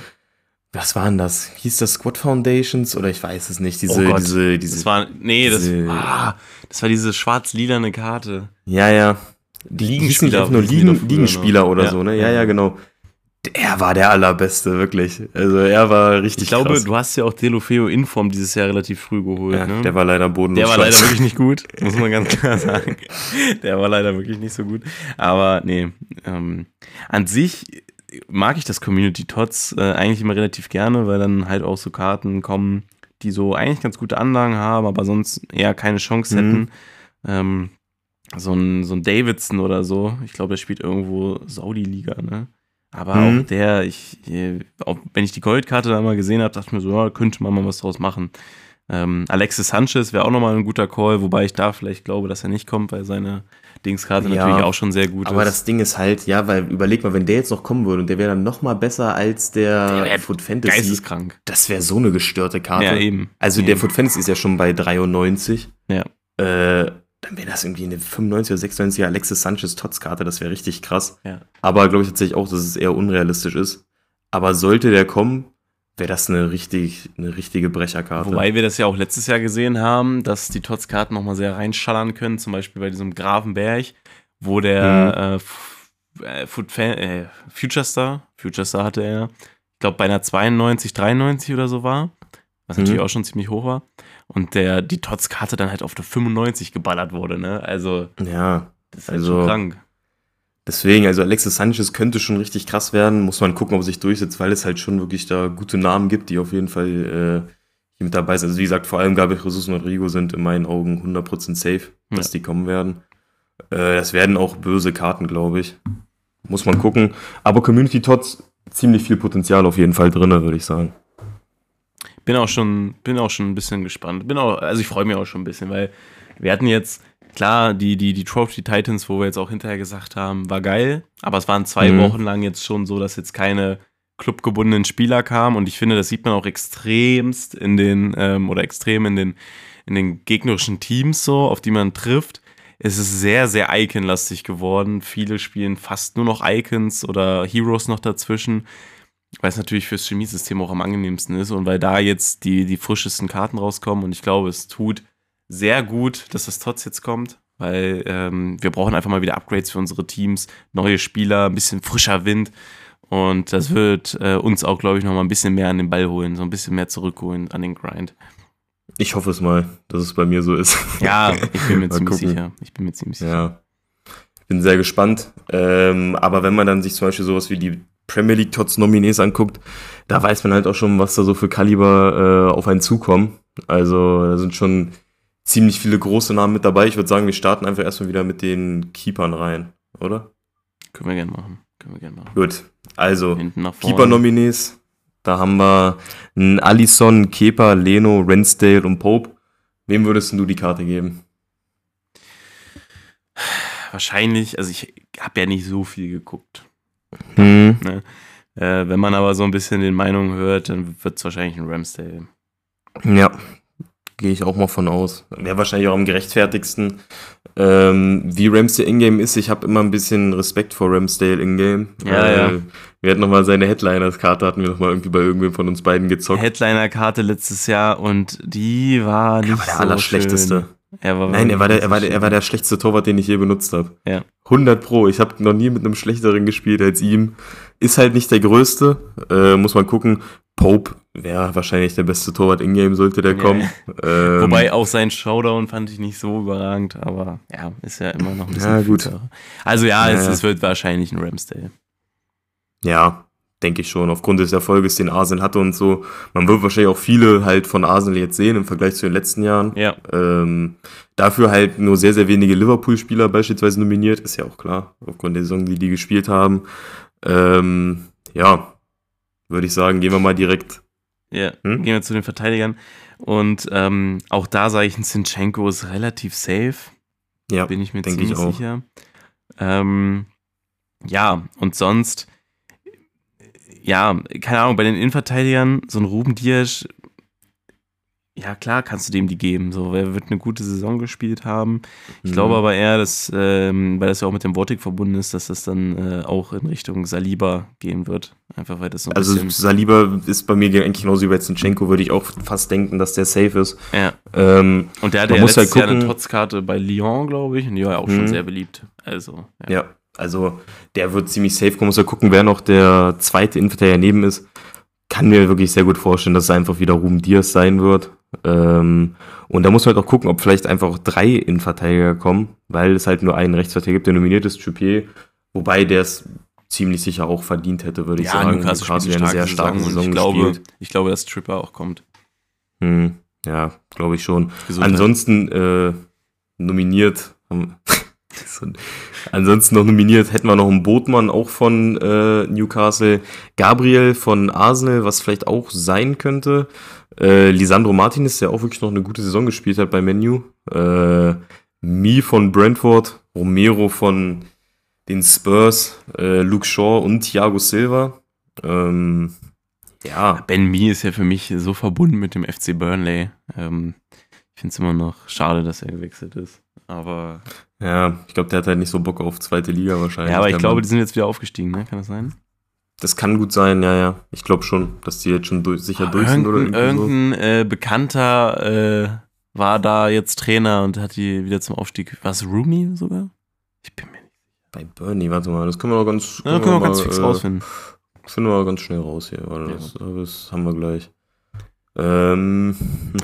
was waren das? Hieß das Squad Foundations oder ich weiß es nicht. Diese, oh diese, diese. Das war, nee, diese, das, ah, das war diese schwarz-lilane Karte. Ja, ja. Die Liegenspieler. Nur Liegen, Liegenspieler oder ja. so, ne? Ja, ja, genau. Er war der allerbeste, wirklich. Also er war richtig Ich glaube, krass. du hast ja auch Delofeo Inform dieses Jahr relativ früh geholt. Ja, ne? Der war leider bodenlos. Der war leider wirklich nicht gut, muss man ganz klar sagen. Der war leider wirklich nicht so gut. Aber nee, ähm, an sich mag ich das Community Tots äh, eigentlich immer relativ gerne, weil dann halt auch so Karten kommen, die so eigentlich ganz gute Anlagen haben, aber sonst eher keine Chance hätten. Mhm. Ähm, so ein, so ein Davidson oder so, ich glaube, der spielt irgendwo Saudi-Liga, ne? Aber mhm. auch der, ich, äh, auch wenn ich die Goldkarte da mal gesehen habe, dachte ich mir so, ja, könnte man mal was draus machen. Ähm, Alexis Sanchez wäre auch nochmal ein guter Call, wobei ich da vielleicht glaube, dass er nicht kommt, weil seine Dingskarte ja, natürlich auch schon sehr gut aber ist. Das Ding ist halt, ja, weil überleg mal, wenn der jetzt noch kommen würde und der wäre dann noch mal besser als der, der Foot Fantasy. Geisteskrank. Das wäre so eine gestörte Karte. Ja, eben. Also eben. der Foot Fantasy ist ja schon bei 93. Ja. Äh, dann wäre das irgendwie eine 95 oder 96er Alexis Sanchez Tots Karte, das wäre richtig krass. Ja. Aber glaube ich tatsächlich auch, dass es eher unrealistisch ist. Aber sollte der kommen, wäre das eine, richtig, eine richtige Brecherkarte. Wobei wir das ja auch letztes Jahr gesehen haben, dass die Tots-Karten nochmal sehr reinschallern können, zum Beispiel bei diesem Grafenberg, wo der mhm. äh, äh, äh, Future Star, Future Star hatte er, ich glaube bei einer 92, 93 oder so war, was mhm. natürlich auch schon ziemlich hoch war. Und der, die Tots-Karte dann halt auf der 95 geballert wurde, ne? Also, ja, das ist halt also, schon krank. Deswegen, also Alexis Sanchez könnte schon richtig krass werden. Muss man gucken, ob er sich durchsetzt, weil es halt schon wirklich da gute Namen gibt, die auf jeden Fall äh, hier mit dabei sind. Also wie gesagt, vor allem Gabriel Jesus und Rodrigo sind in meinen Augen 100% safe, dass ja. die kommen werden. Äh, das werden auch böse Karten, glaube ich. Muss man gucken. Aber Community Tots ziemlich viel Potenzial auf jeden Fall drin, würde ich sagen. Bin auch schon, bin auch schon ein bisschen gespannt. Bin auch, also ich freue mich auch schon ein bisschen, weil wir hatten jetzt Klar, die, die, die Trophy Titans, wo wir jetzt auch hinterher gesagt haben, war geil, aber es waren zwei mhm. Wochen lang jetzt schon so, dass jetzt keine clubgebundenen Spieler kamen und ich finde, das sieht man auch extremst in den, ähm, oder extrem in den, in den gegnerischen Teams so, auf die man trifft. Es ist sehr, sehr Icon-lastig geworden. Viele spielen fast nur noch Icons oder Heroes noch dazwischen weil es natürlich fürs Chemiesystem auch am angenehmsten ist und weil da jetzt die, die frischesten Karten rauskommen und ich glaube, es tut sehr gut, dass das Tots jetzt kommt, weil ähm, wir brauchen einfach mal wieder Upgrades für unsere Teams, neue Spieler, ein bisschen frischer Wind. Und das wird äh, uns auch, glaube ich, noch mal ein bisschen mehr an den Ball holen, so ein bisschen mehr zurückholen an den Grind. Ich hoffe es mal, dass es bei mir so ist. Ja, ich bin mir ziemlich gucken. sicher. Ich bin mir ziemlich sicher. Ja. Bin sehr gespannt. Ähm, aber wenn man dann sich zum Beispiel sowas wie die Premier League Tots Nominees anguckt, da weiß man halt auch schon, was da so für Kaliber äh, auf einen zukommen. Also da sind schon ziemlich viele große Namen mit dabei. Ich würde sagen, wir starten einfach erstmal wieder mit den Keepern rein, oder? Können wir gerne machen. Können wir gerne machen. Gut, also Keeper-Nominees. Da haben wir einen Allison, Kepa, Leno, Rensdale und Pope. Wem würdest du die Karte geben? Wahrscheinlich, also ich habe ja nicht so viel geguckt. Hm. Ne? Äh, wenn man aber so ein bisschen den Meinungen hört, dann wird es wahrscheinlich ein Ramsdale. Ja, Gehe ich auch mal von aus. Wäre wahrscheinlich auch am gerechtfertigsten. Ähm, wie Ramsdale Ingame ist, ich habe immer ein bisschen Respekt vor Ramsdale Ingame. Ja, ja. Wir hatten nochmal seine Headliners-Karte, hatten wir nochmal irgendwie bei irgendwem von uns beiden gezockt. Headliner-Karte letztes Jahr und die war nicht er war der so Allerschlechteste. Schön. Er war Nein, er war, der, er, war der, er war der schlechteste Torwart, den ich je benutzt habe. Ja. 100 Pro. Ich habe noch nie mit einem schlechteren gespielt als ihm. Ist halt nicht der größte. Äh, muss man gucken. Pope wäre wahrscheinlich der beste Torwart in-game, sollte der kommen. Ja. Ähm, Wobei auch sein Showdown fand ich nicht so überragend, aber ja, ist ja immer noch ein bisschen. Ja, gut. Also ja, ja. Es, es, wird wahrscheinlich ein Ramsdale. Ja, denke ich schon. Aufgrund des Erfolges, den Arsenal hatte und so. Man wird wahrscheinlich auch viele halt von Arsenal jetzt sehen im Vergleich zu den letzten Jahren. Ja. Ähm, dafür halt nur sehr, sehr wenige Liverpool-Spieler beispielsweise nominiert, ist ja auch klar, aufgrund der Saison, die die gespielt haben. Ähm, ja, würde ich sagen, gehen wir mal direkt. Ja, hm? gehen wir zu den Verteidigern. Und ähm, auch da sage ich, ein Zinchenko ist relativ safe. Ja, bin ich mir ziemlich ich sicher. Ähm, ja, und sonst, ja, keine Ahnung, bei den Innenverteidigern, so ein Ruben Dias ja, klar kannst du dem die geben. So, er wird eine gute Saison gespielt haben. Ich mhm. glaube aber eher, dass, ähm, weil das ja auch mit dem Vortik verbunden ist, dass das dann äh, auch in Richtung Saliba gehen wird. Einfach weil das so ein Also Saliba ist bei mir eigentlich genauso wie bei Zinchenko, würde ich auch fast denken, dass der safe ist. Ja. Ähm, und der hatte ja letztes halt Jahr eine Trotzkarte bei Lyon, glaube ich, und die war ja auch mhm. schon sehr beliebt. Also, ja. ja. Also der wird ziemlich safe kommen. Muss ja gucken, wer noch der zweite Innenverteidiger neben ist. Kann mir wirklich sehr gut vorstellen, dass es einfach wieder Ruben Diaz sein wird. Ähm, und da muss man halt auch gucken, ob vielleicht einfach drei Innenverteidiger kommen, weil es halt nur einen Rechtsverteidiger gibt, der nominiert ist, Trippier, wobei der es ziemlich sicher auch verdient hätte, würde ich ja, sagen. Newcastle, Newcastle spielt eine sehr starke Saison, Saison ich glaube, ich glaube, dass Tripper auch kommt. Hm, ja, glaube ich schon. Gesundheit. Ansonsten äh, nominiert, ansonsten noch nominiert hätten wir noch einen Botmann auch von äh, Newcastle, Gabriel von Arsenal, was vielleicht auch sein könnte. Äh, Lisandro Martinez, der auch wirklich noch eine gute Saison gespielt hat bei Menu. Äh, Mi von Brentford, Romero von den Spurs, äh, Luke Shaw und Thiago Silva. Ähm, ja. Ben Mee ist ja für mich so verbunden mit dem FC Burnley. Ähm, ich finde es immer noch schade, dass er gewechselt ist. Aber. Ja, ich glaube, der hat halt nicht so Bock auf zweite Liga wahrscheinlich. Ja, aber ich glaube, die sind jetzt wieder aufgestiegen, ne? Kann das sein? Das kann gut sein, ja, ja. Ich glaube schon, dass die jetzt schon durch, sicher durch sind oder irgendwie Irgendein so. äh, Bekannter äh, war da jetzt Trainer und hat die wieder zum Aufstieg. War es Rooney sogar? Ich bin mir nicht sicher. Bei Bernie, warte mal, das können wir noch ganz, können ja, können wir mal, ganz fix äh, rausfinden. Finden wir ganz schnell raus hier, weil ja. das, das, haben wir gleich. Ähm,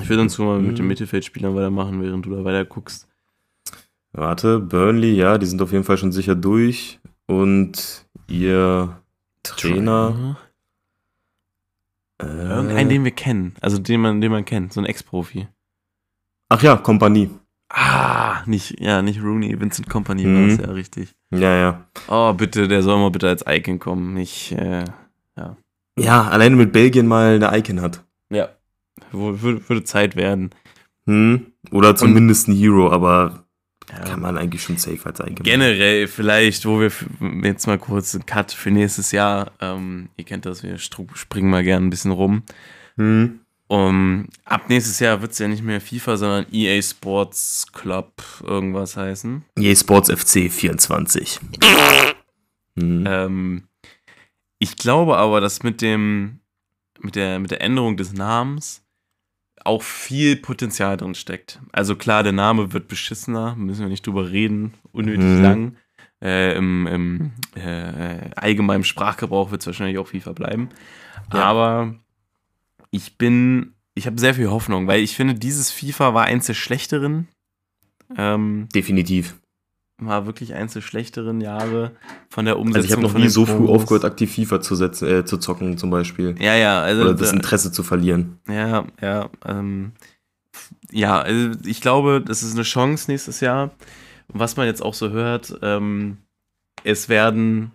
ich würde uns mal mit den Mittelfeldspielern weitermachen, während du da weiter guckst. Warte, Burnley, ja, die sind auf jeden Fall schon sicher durch. Und ihr Trainer. Äh, Irgendeinen, den wir kennen. Also den man, den man kennt, so ein Ex-Profi. Ach ja, Kompanie. Ah, nicht, ja, nicht Rooney, Vincent Company mhm. war es ja richtig. Ja, ja. Oh, bitte, der soll mal bitte als Icon kommen. Ich, äh, ja. Ja, alleine mit Belgien mal eine Icon hat. Ja. Würde, würde Zeit werden. Hm. Oder zumindest Und, ein Hero, aber ja. kann man eigentlich schon safe als Icon. Generell vielleicht, wo wir jetzt mal kurz einen Cut für nächstes Jahr, ähm, ihr kennt das, wir springen mal gerne ein bisschen rum. Hm. Um, ab nächstes Jahr wird es ja nicht mehr FIFA, sondern EA Sports Club irgendwas heißen. EA Sports FC 24. hm. ähm, ich glaube aber, dass mit dem mit der, mit der Änderung des Namens auch viel Potenzial drin steckt. Also klar, der Name wird beschissener, müssen wir nicht drüber reden, unnötig mhm. lang. Äh, Im im äh, allgemeinen Sprachgebrauch wird es wahrscheinlich auch FIFA bleiben. Ja. Aber ich bin, ich habe sehr viel Hoffnung, weil ich finde, dieses FIFA war eins der schlechteren. Ähm, Definitiv. War wirklich eins der schlechteren Jahre von der Umsetzung. Also ich habe noch nie so früh aufgehört, aktiv FIFA zu, setzen, äh, zu zocken, zum Beispiel. Ja, ja. Also, Oder das Interesse zu verlieren. Ja, ja. Ähm, ja, also ich glaube, das ist eine Chance nächstes Jahr. Was man jetzt auch so hört, ähm, es werden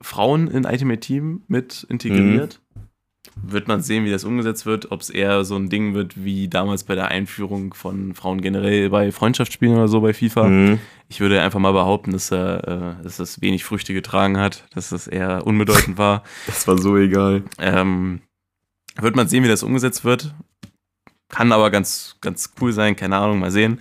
Frauen in Ultimate Team mit integriert. Mhm wird man sehen, wie das umgesetzt wird, ob es eher so ein Ding wird wie damals bei der Einführung von Frauen generell bei Freundschaftsspielen oder so bei FIFA. Mhm. Ich würde einfach mal behaupten, dass, er, äh, dass das wenig Früchte getragen hat, dass das eher unbedeutend war. das war so egal. Ähm, wird man sehen, wie das umgesetzt wird. Kann aber ganz, ganz cool sein, keine Ahnung, mal sehen.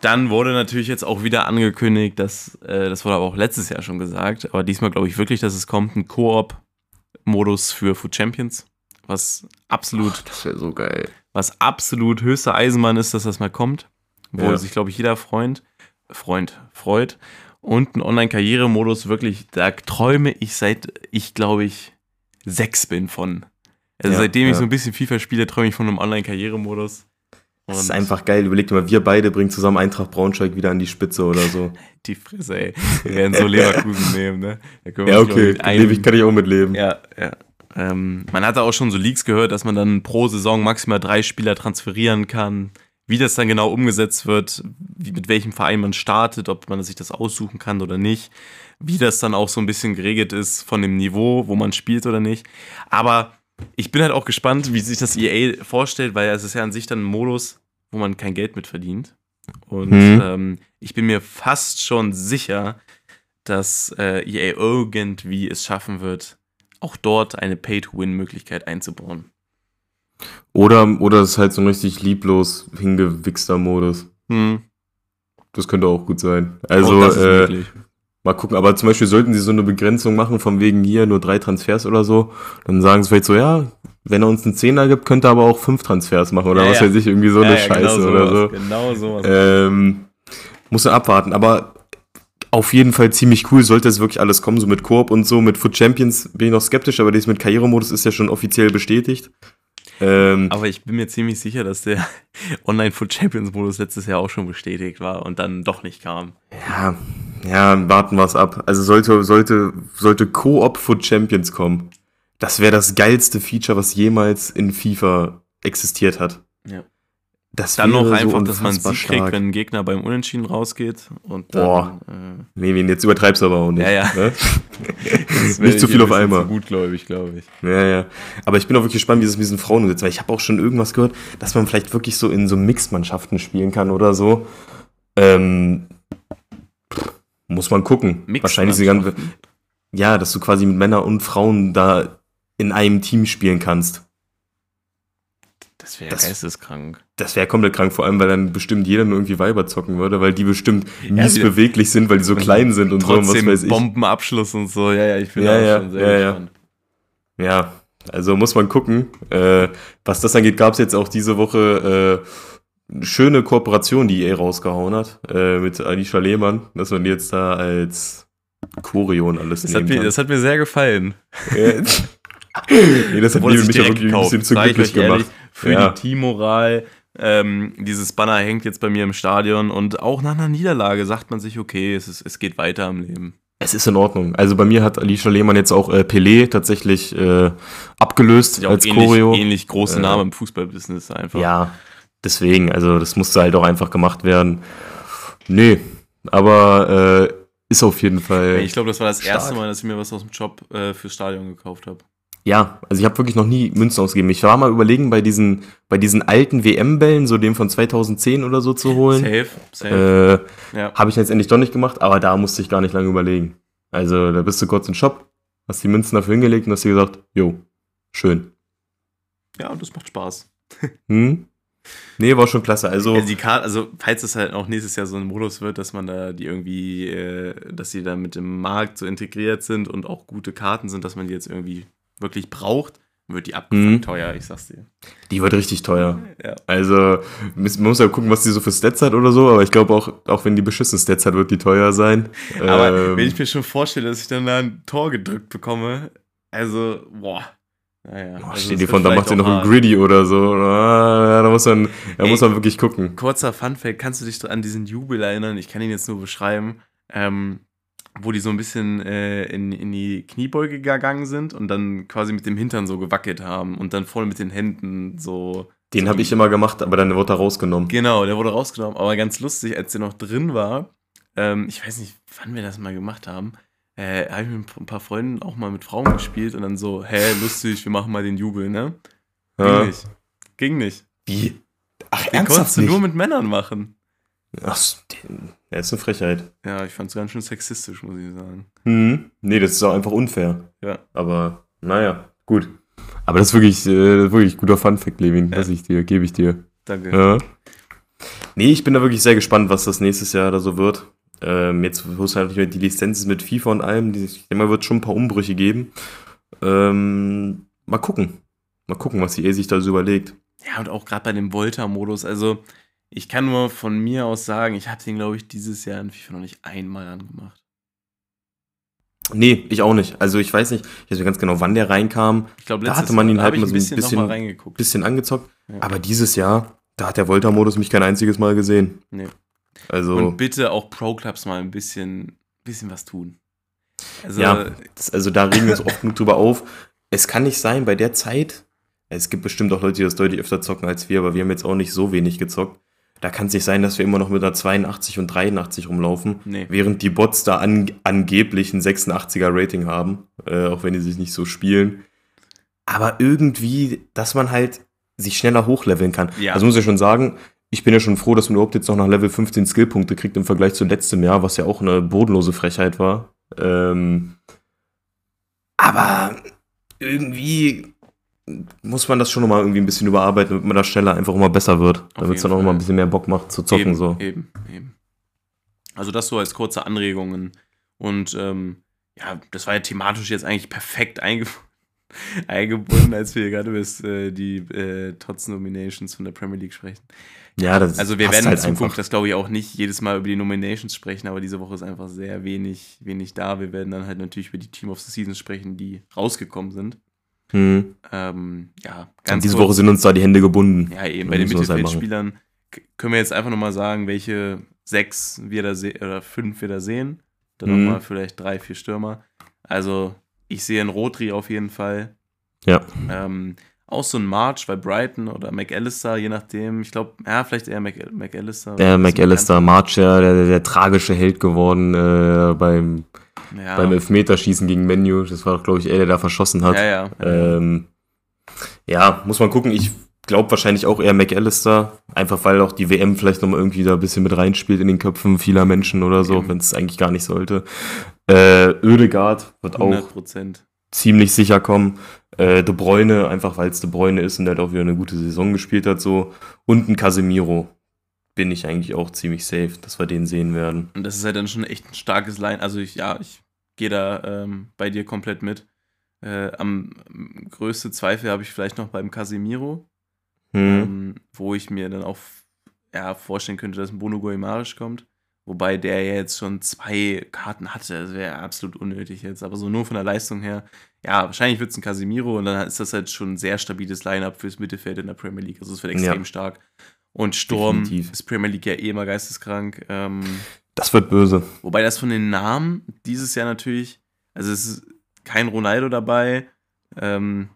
Dann wurde natürlich jetzt auch wieder angekündigt, dass, äh, das wurde aber auch letztes Jahr schon gesagt, aber diesmal glaube ich wirklich, dass es kommt, ein Koop-Modus für Food Champions was absolut. Ach, das wäre so geil. Was absolut höchste Eisenbahn ist, dass das mal kommt. Wo ja. sich, glaube ich, jeder Freund, Freund freut. Und ein Online-Karrieremodus wirklich, da träume ich seit ich, glaube ich, sechs bin von. Also ja, seitdem ja. ich so ein bisschen FIFA spiele, träume ich von einem Online-Karrieremodus. Das ist einfach geil. Überleg dir mal, wir beide bringen zusammen Eintracht Braunschweig wieder an die Spitze oder so. die Fresse, ey. Wir werden so Leverkusen nehmen, ne? ja, okay. Lebe ich, kann ich auch mitleben. Ja, ja. Ähm, man hatte auch schon so Leaks gehört, dass man dann pro Saison maximal drei Spieler transferieren kann. Wie das dann genau umgesetzt wird, wie, mit welchem Verein man startet, ob man sich das aussuchen kann oder nicht. Wie das dann auch so ein bisschen geregelt ist von dem Niveau, wo man spielt oder nicht. Aber ich bin halt auch gespannt, wie sich das EA vorstellt, weil es ist ja an sich dann ein Modus, wo man kein Geld mit verdient. Und mhm. ähm, ich bin mir fast schon sicher, dass äh, EA irgendwie es schaffen wird, auch dort eine Pay-to-Win-Möglichkeit einzubauen. Oder, oder es ist halt so ein richtig lieblos hingewichster Modus. Hm. Das könnte auch gut sein. Also, äh, mal gucken. Aber zum Beispiel sollten sie so eine Begrenzung machen, von wegen hier nur drei Transfers oder so, dann sagen sie vielleicht so, ja, wenn er uns einen Zehner gibt, könnte er aber auch fünf Transfers machen oder ja, was ja. weiß ich, irgendwie so ja, eine Scheiße genau oder so. Genau so. Ähm, muss er abwarten. Aber auf jeden Fall ziemlich cool, sollte es wirklich alles kommen, so mit Koop und so. Mit Foot Champions bin ich noch skeptisch, aber das mit Karrieremodus ist ja schon offiziell bestätigt. Ähm, aber ich bin mir ziemlich sicher, dass der Online Foot Champions Modus letztes Jahr auch schon bestätigt war und dann doch nicht kam. Ja, ja, warten wir es ab. Also sollte, sollte, sollte Koop Foot Champions kommen. Das wäre das geilste Feature, was jemals in FIFA existiert hat. Ja. Das dann noch einfach, so dass man Sieg stark. kriegt, wenn ein Gegner beim Unentschieden rausgeht. Und dann, Boah. Äh, nee, jetzt übertreibst du aber auch nicht. Ja, ja. Ne? nicht zu viel auf einmal. Zu gutgläubig, glaube ich. Ja, ja. Aber ich bin auch wirklich gespannt, wie es mit diesen Frauen umsetzt, weil ich habe auch schon irgendwas gehört, dass man vielleicht wirklich so in so Mixmannschaften spielen kann oder so. Ähm, muss man gucken. Mixed Wahrscheinlich die ganze, ja, dass du quasi mit Männern und Frauen da in einem Team spielen kannst. Das wäre geisteskrank. Das wäre komplett krank, vor allem, weil dann bestimmt jeder nur irgendwie Weiber zocken würde, weil die bestimmt Ja, mies die- beweglich sind, weil die so klein sind und so und was weiß ich. Bombenabschluss und so. Ja, ja, ich bin Ja, ja, schon sehr ja, ja. gespannt. Ja, also muss man gucken. Äh, was das angeht, gab es jetzt auch diese Woche äh, eine schöne Kooperation, die EA rausgehauen hat, äh, mit Alicia Lehmann, dass man jetzt da als Choreo und alles Das hat, nehmen mir, kann. das hat mir sehr gefallen. Nee, das hat mir mich auch irgendwie ein bisschen zu glücklich euch ehrlich, gemacht. Für Ja. die Teammoral. Ähm, dieses Banner hängt jetzt bei mir im Stadion und auch nach einer Niederlage sagt man sich, okay, es, ist, es geht weiter im Leben. Es ist in Ordnung. Also bei mir hat Alicia Lehmann jetzt auch äh, Pelé tatsächlich äh, abgelöst ja als ähnlich, Choreo. ähnlich große Äh, Name im Fußballbusiness einfach. Ja, deswegen, also das musste halt auch einfach gemacht werden. Nee, aber äh, ist auf jeden Fall. Ich glaube, das war das Stark. erste Mal, dass ich mir was aus dem Job äh, fürs Stadion gekauft habe. Ja, also ich habe wirklich noch nie Münzen ausgegeben. Ich war mal überlegen, bei diesen, bei diesen alten WM-Bällen, so dem von 2010 oder so zu holen. Safe, safe. Äh, ja. habe ich letztendlich doch nicht gemacht, aber da musste ich gar nicht lange überlegen. Also da bist du kurz im Shop, hast die Münzen dafür hingelegt und hast dir gesagt, jo, schön. ja, und das macht Spaß. Hm? Nee, war schon klasse. Also, Also die Karte, also falls es halt auch nächstes Jahr so ein Modus wird, dass man da die irgendwie, äh, dass sie da mit dem Markt so integriert sind und auch gute Karten sind, dass man die jetzt irgendwie wirklich braucht, wird die abgefuckt Mhm. teuer, ich sag's dir. die wird richtig teuer. Ja. Also, man muss ja gucken, was die so für Stats hat oder so, aber ich glaube auch, auch wenn die beschissen Stats hat, wird die teuer sein. Aber Ähm, wenn ich mir schon vorstelle, dass ich dann da ein Tor gedrückt bekomme, also, boah. Naja. Boah, also stell das dir vor, da macht sie noch ein. Gritty oder so. Ah, da muss man, da Ey. muss man wirklich gucken. Kurzer Funfact, kannst du dich an diesen Jubel erinnern? Ich kann ihn jetzt nur beschreiben. Ähm, wo die so ein bisschen äh, in, in die Kniebeuge gegangen sind und dann quasi mit dem Hintern so gewackelt haben und dann voll mit den Händen so. Den so habe ich immer gemacht, aber dann wurde er rausgenommen. Genau, der wurde rausgenommen. Aber ganz lustig, als der noch drin war, ähm, ich weiß nicht, wann wir das mal gemacht haben, äh, habe ich mit ein paar Freunden auch mal mit Frauen gespielt und dann so, hä, lustig, wir machen mal den Jubel, ne? Ging Ja. nicht. Ging nicht. Wie? Ach, Den konntest du nur mit Männern machen. Ach, den- ja, ist eine Frechheit. Ja, ich fand es ganz schön sexistisch, muss ich sagen. Hm. Nee, das ist auch einfach unfair. Ja. Aber, naja, gut. Aber das ist wirklich, äh, wirklich guter Funfact, Levin. Ja. Ich dir, gebe ich dir. Danke. Ja. Nee, ich bin da wirklich sehr gespannt, was das nächstes Jahr da so wird. Ähm, jetzt, wo es halt nicht mehr die Lizenzen mit FIFA und allem, ich denke mal, wird schon ein paar Umbrüche geben. Ähm, mal gucken. Mal gucken, was die EA sich da so überlegt. Ja, und auch gerade bei dem Volta-Modus, also ich kann nur von mir aus sagen, ich habe den, glaube ich, dieses Jahr in FIFA noch nicht einmal angemacht. Nee, ich auch nicht. Also ich weiß nicht, ich weiß nicht ganz genau, wann der reinkam. Ich glaube, Da letztes hatte man ihn Jahr halt mal ein so ein bisschen, bisschen-. Bisschen angezockt. Ja. Aber dieses Jahr, da hat der Volta-Modus mich kein einziges Mal gesehen. Nee. Also, Und bitte auch Pro-Clubs mal ein bisschen, bisschen was tun. Also, Ja. das, also da regen wir uns oft genug drüber auf. Es kann nicht sein, bei der Zeit, es gibt bestimmt auch Leute, die das deutlich öfter zocken als wir, aber wir haben jetzt auch nicht so wenig gezockt. Da kann es nicht sein, dass wir immer noch mit einer 82 und 83 rumlaufen, nee. während die Bots da an, angeblich ein 86er Rating haben, äh, auch wenn die sich nicht so spielen. Aber irgendwie, dass man halt sich schneller hochleveln kann. Ja. Also muss ich schon sagen, ich bin ja schon froh, dass man überhaupt jetzt noch nach Level 15 Skillpunkte kriegt im Vergleich zu letztem Jahr, was ja auch eine bodenlose Frechheit war. Ähm, aber irgendwie muss man das schon nochmal irgendwie ein bisschen überarbeiten, damit man da schneller einfach immer besser wird. Damit es dann auch mal ein bisschen mehr Bock macht zu zocken. eben, so. Eben, eben. Also das so als kurze Anregungen. Und ähm, ja, das war ja thematisch jetzt eigentlich perfekt einge eingebunden, als wir gerade über äh, die äh, Tots Nominations von der Premier League sprechen. Ja, das Also wir werden in halt Zukunft einfach. das glaube ich auch nicht jedes Mal über die Nominations sprechen, aber diese Woche ist einfach sehr wenig, wenig da. Wir werden dann halt natürlich über die Team of the Season sprechen, die rausgekommen sind. Hm. Ähm, ja, ganz diese kurz. Woche sind uns da die Hände gebunden. Ja, eben. Bei den Mittelfeldspielern können wir jetzt einfach nochmal sagen, welche sechs wir da sehen, oder fünf wir da sehen. Dann Mhm. nochmal vielleicht drei, vier Stürmer. Also, ich sehe einen Rodri auf jeden Fall. Ja. Ähm, auch so ein March bei Brighton oder McAllister, je nachdem. Ich glaube, ja, vielleicht eher Mc, McAllister. Der McAllister March, ja, der, der, der tragische Held geworden äh, beim, Ja, beim Elfmeterschießen gegen Menu. Das war, glaube ich, er, der da verschossen hat. ja, ja. Ähm, ja, muss man gucken. Ich glaube wahrscheinlich auch eher McAllister, einfach weil auch die WM vielleicht nochmal irgendwie da ein bisschen mit reinspielt in den Köpfen vieler Menschen oder so, wenn es eigentlich gar nicht sollte. Äh, Ödegard wird 100%. auch ziemlich sicher kommen. Äh, De Bruyne, einfach weil es De Bruyne ist und der hat auch wieder eine gute Saison gespielt hat, so. Und ein Casemiro bin ich eigentlich auch ziemlich safe, dass wir den sehen werden. Und das ist halt dann schon echt ein starkes Line. Also ich, ja, ich gehe da ähm, bei dir komplett mit. Äh, am größten Zweifel habe ich vielleicht noch beim Casemiro, hm. ähm, wo ich mir dann auch ja, vorstellen könnte, dass ein Bono Goimarisch kommt. Wobei der ja jetzt schon zwei Karten hatte. Das wäre absolut unnötig jetzt. Aber so nur von der Leistung her, ja, wahrscheinlich wird es ein Casemiro und dann ist das halt schon ein sehr stabiles Line-Up fürs Mittelfeld in der Premier League. Also es wird extrem ja. stark. Und Sturm Definitiv. ist Premier League ja eh immer geisteskrank. Ähm, das wird böse. Wobei das von den Namen dieses Jahr natürlich, also es ist kein Ronaldo dabei. Ähm,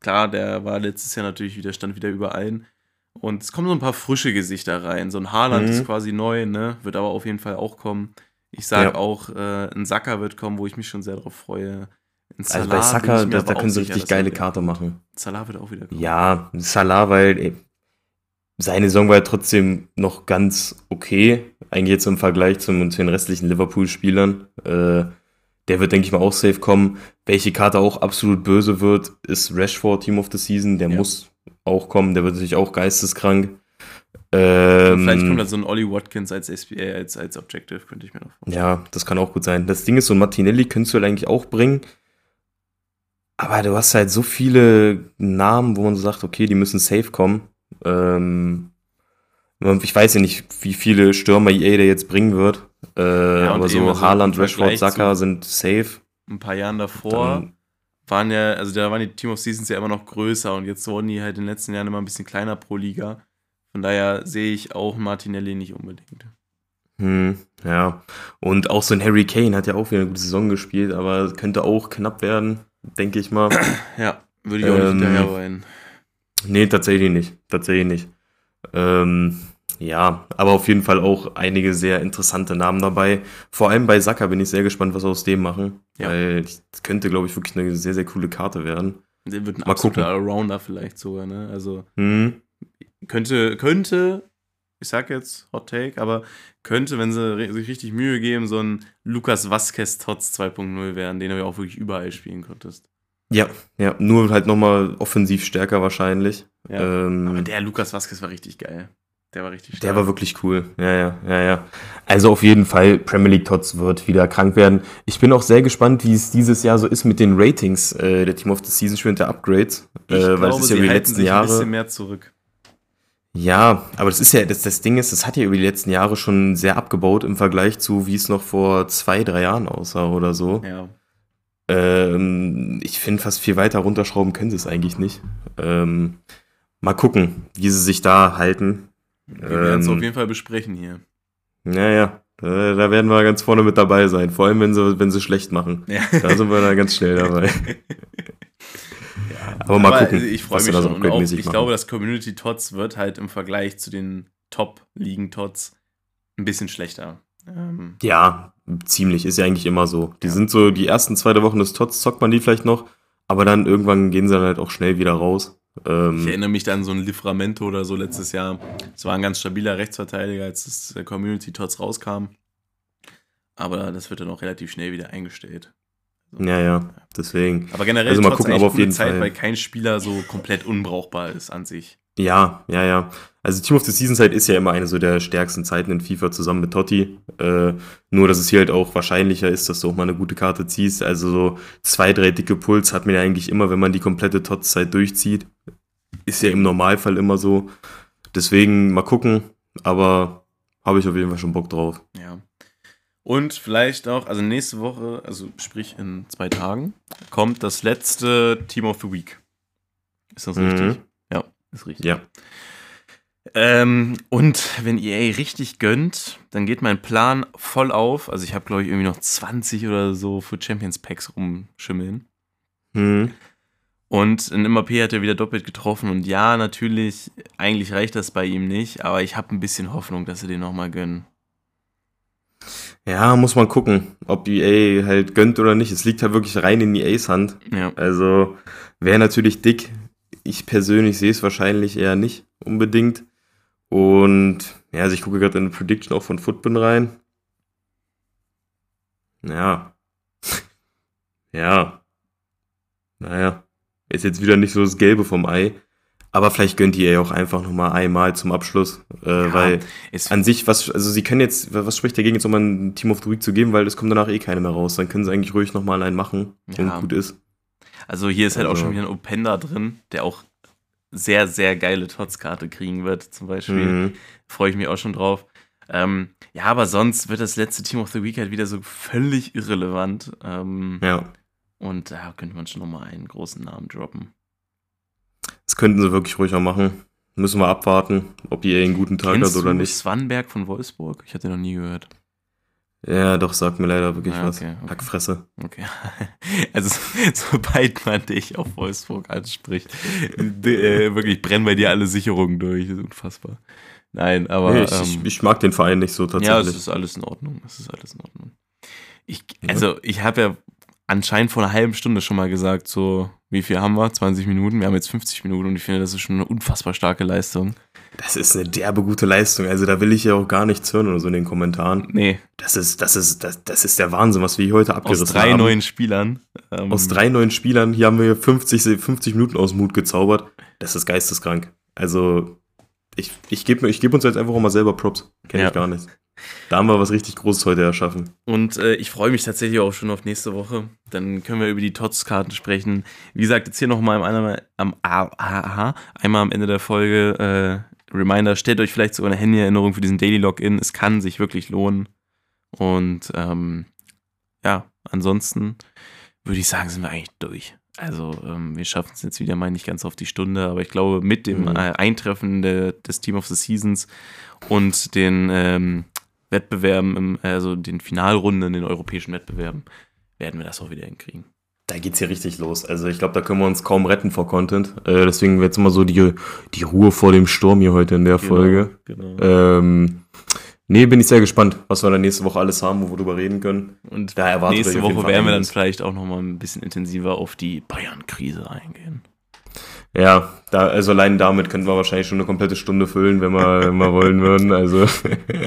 klar, der war letztes Jahr natürlich wieder, stand wieder über allen. Und es kommen so ein paar frische Gesichter rein. So ein Haaland mhm. ist quasi neu, ne? Wird aber auf jeden Fall auch kommen. Ich sage ja. auch, äh, ein Sacker wird kommen, wo ich mich schon sehr darauf freue. Also bei Sacker, da, da können sie richtig geile Karte machen. Salah wird auch wieder kommen. Ja, Salah, weil ey, seine Saison war ja trotzdem noch ganz okay. Eigentlich jetzt im Vergleich zum, zu den restlichen Liverpool-Spielern. Äh, der wird, denke ich mal, auch safe kommen. Welche Karte auch absolut böse wird, ist Rashford Team of the Season. Der ja. muss auch kommen. Der wird natürlich auch geisteskrank. Ähm, Vielleicht kommt da so ein Ollie Watkins als SPA, als, als Objective, könnte ich mir noch vorstellen. Ja, das kann auch gut sein. Das Ding ist, so ein Martinelli könntest du halt eigentlich auch bringen. Aber du hast halt so viele Namen, wo man so sagt, okay, die müssen safe kommen. Ähm, ich weiß ja nicht, wie viele Stürmer EA der jetzt bringen wird. Äh, ja, aber so Haaland, Rashford, Saka sind safe. Ein paar Jahren davor Dann, waren ja, also da waren die Team of Seasons ja immer noch größer und jetzt wurden die halt in den letzten Jahren immer ein bisschen kleiner pro Liga. Von daher sehe ich auch Martinelli nicht unbedingt. Hm, ja. Und auch so ein Harry Kane hat ja auch wieder eine gute Saison gespielt, aber könnte auch knapp werden, denke ich mal. Ja, würde ich auch ähm, nicht hinterher wollen. Nee, tatsächlich nicht. Tatsächlich nicht. Ähm, ja, aber auf jeden Fall auch einige sehr interessante Namen dabei. Vor allem bei Saka bin ich sehr gespannt, was wir aus dem machen. Ja. Weil das könnte, glaube ich, wirklich eine sehr, sehr coole Karte werden. Der wird ein Mal absoluter gucken. Allrounder vielleicht sogar, ne? Also mhm. könnte, könnte, ich sag jetzt Hot Take, aber könnte, wenn sie sich richtig Mühe geben, so ein Lukas Vasquez Tots 2.0 werden, den du ja auch wirklich überall spielen konntest. Ja, ja, nur halt nochmal offensiv stärker wahrscheinlich. Ja, ähm, aber der Lukas Vasquez war richtig geil. Der war richtig stark. Der war wirklich cool. Ja, ja, ja, ja. Also auf jeden Fall, Premier League Tots wird wieder krank werden. Ich bin auch sehr gespannt, wie es dieses Jahr so ist mit den Ratings äh, der Team of the Season spielt der Upgrades. Äh, weil es ist ja über die letzten Jahre. ein bisschen mehr zurück. Ja, aber das ist ja, das, das Ding ist, das hat ja über die letzten Jahre schon sehr abgebaut im Vergleich zu, wie es noch vor zwei, drei Jahren aussah oder so. Ja. Ähm, ich finde, fast viel weiter runterschrauben können sie es eigentlich nicht. Ähm, mal gucken, wie sie sich da halten. Wir werden es ähm, auf jeden Fall besprechen hier. Naja, da, da werden wir ganz vorne mit dabei sein. Vor allem, wenn sie, wenn sie schlecht machen. Ja. Da sind wir da ganz schnell dabei. ja, aber mal aber gucken. Ich freue mich schon. Und auch, ich machen. glaube, das Community Tots wird halt im Vergleich zu den Top-Ligen Tots ein bisschen schlechter. Ähm, ja, ziemlich. Ist ja eigentlich immer so. Die ja. sind so, die ersten zwei Wochen des Tots zockt man die vielleicht noch, aber dann irgendwann gehen sie dann halt auch schnell wieder raus. Ähm, ich erinnere mich dann an so ein Livramento oder so letztes Jahr. Es war ein ganz stabiler Rechtsverteidiger, als das Community Tots rauskam. Aber das wird dann auch relativ schnell wieder eingestellt. Ja, ja, deswegen. Aber generell also mal gucken, aber auf jeden Zeit, Fall. weil kein Spieler so komplett unbrauchbar ist an sich. Ja, ja, ja. Also Team of the Season Zeit ist ja immer eine so der stärksten Zeiten in FIFA zusammen mit Totti. Äh, nur, dass es hier halt auch wahrscheinlicher ist, dass du auch mal eine gute Karte ziehst. Also so zwei, drei dicke Puls hat man ja eigentlich immer, wenn man die komplette Tots-Zeit durchzieht. Ist ja im Normalfall immer so. Deswegen mal gucken, aber habe ich auf jeden Fall schon Bock drauf. Ja. Und vielleicht auch, also nächste Woche, also sprich in zwei Tagen, kommt das letzte Team of the Week. Ist das richtig? Mhm. Ja, ist richtig. Ja. Ähm, und wenn EA richtig gönnt, dann geht mein Plan voll auf. Also ich habe, glaube ich, irgendwie noch 20 oder so für Champions Packs rumschimmeln. Hm. Und in MAP hat er wieder doppelt getroffen. Und ja, natürlich, eigentlich reicht das bei ihm nicht, aber ich habe ein bisschen Hoffnung, dass sie den nochmal gönnen. Ja, muss man gucken, ob EA halt gönnt oder nicht. Es liegt halt wirklich rein in EAs Hand. Ja. Also wäre natürlich dick, ich persönlich sehe es wahrscheinlich eher nicht unbedingt. Und ja, also ich gucke gerade in eine Prediction auch von Footbin rein. Ja. ja. Naja. Ist jetzt wieder nicht so das Gelbe vom Ei. Aber vielleicht gönnt ihr ja auch einfach nochmal einmal zum Abschluss. Äh, ja, weil an sich, was, also sie können jetzt, was spricht dagegen, jetzt nochmal ein Team of the Week zu geben, weil es kommt danach eh keine mehr raus. Dann können sie eigentlich ruhig nochmal einen machen ja. gut ist. Also hier ist halt also. auch schon wieder ein Openda drin, der auch sehr, sehr geile Tots-Karte kriegen wird, zum Beispiel. Mhm. Freue ich mich auch schon drauf. Ähm, ja, aber sonst wird das letzte Team of the Week halt wieder so völlig irrelevant. Ähm, ja. Und da könnte man schon nochmal einen großen Namen droppen. Das könnten sie wirklich ruhiger machen. Müssen wir abwarten, ob ihr einen guten Tag Kennst hat oder nicht. Swanberg von Wolfsburg? Ich hatte noch nie gehört. Ja, doch, sagt mir leider wirklich ah, okay, was. Okay. Hackfresse. Okay. Also, sobald man dich auf Wolfsburg anspricht, äh, wirklich brennen bei dir alle Sicherungen durch. Das ist unfassbar. Nein, aber. Nee, ich, ähm, ich, ich, mag den Verein nicht so tatsächlich. Ja, es ist alles in Ordnung. Es ist alles in Ordnung. Ich, also, ich habe ja anscheinend vor einer halben Stunde schon mal gesagt, so, wie viel haben wir? 20 Minuten? Wir haben jetzt 50 Minuten und ich finde, das ist schon eine unfassbar starke Leistung. Das ist eine derbe gute Leistung. Also da will ich ja auch gar nichts hören oder so in den Kommentaren. Nee. Das ist, das ist, das, das ist der Wahnsinn, was wir hier heute abgerissen haben. Aus drei haben. neuen Spielern. Ähm, aus drei neuen Spielern. Hier haben wir 50, 50 Minuten aus Mut gezaubert. Das ist geisteskrank. Also ich, ich gebe ich geb uns jetzt einfach auch mal selber Props. Kenne ja. ich gar nicht. Da haben wir was richtig Großes heute erschaffen. Und äh, ich freue mich tatsächlich auch schon auf nächste Woche. Dann können wir über die TOTS-Karten sprechen. Wie gesagt, jetzt hier nochmal einmal am, am, einmal am Ende der Folge äh, Reminder, stellt euch vielleicht sogar eine Handy-Erinnerung für diesen Daily Login. Es kann sich wirklich lohnen. Und ähm, ja, ansonsten würde ich sagen, sind wir eigentlich durch. Also ähm, wir schaffen es jetzt wieder mal nicht ganz auf die Stunde, aber ich glaube, mit dem mhm. äh, Eintreffen de, des Team of the Seasons und den ähm, Wettbewerben, im, also den Finalrunden, den europäischen Wettbewerben, werden wir das auch wieder hinkriegen. Da geht's hier richtig los. Also ich glaube, da können wir uns kaum retten vor Content. Äh, deswegen wird jetzt immer so die, die Ruhe vor dem Sturm hier heute in der genau, Folge. Genau. Ähm, nee, bin ich sehr gespannt, was wir dann nächste Woche alles haben, wo wir drüber reden können. Und da erwartet nächste Woche werden wir dann vielleicht auch noch mal ein bisschen intensiver auf die Bayern-Krise eingehen. Ja, da, also allein damit könnten wir wahrscheinlich schon eine komplette Stunde füllen, wenn wir, wenn wir wollen würden. Also,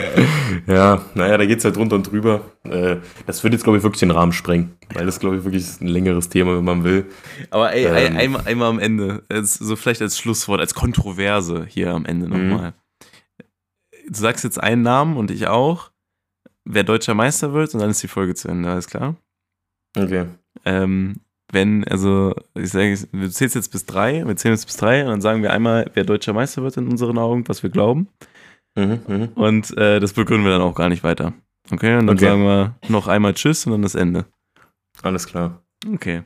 ja, naja, da geht's halt drunter und drüber. Äh, das wird jetzt, glaube ich, wirklich den Rahmen sprengen. Weil das, glaube ich, wirklich ein längeres Thema, wenn man will. Aber ey, ähm, einmal, einmal am Ende, so vielleicht als Schlusswort, als Kontroverse hier am Ende nochmal. Du sagst jetzt einen Namen und ich auch, wer deutscher Meister wird und dann ist die Folge zu Ende, alles klar? Okay. Ähm, wenn, also ich sage, wir zählen jetzt bis drei, wir zählen jetzt bis drei und dann sagen wir einmal, wer deutscher Meister wird in unseren Augen, was wir glauben. Mhm, mh. Und äh, das begründen wir dann auch gar nicht weiter. Okay, und dann okay. sagen wir noch einmal Tschüss und dann das Ende. Alles klar. Okay.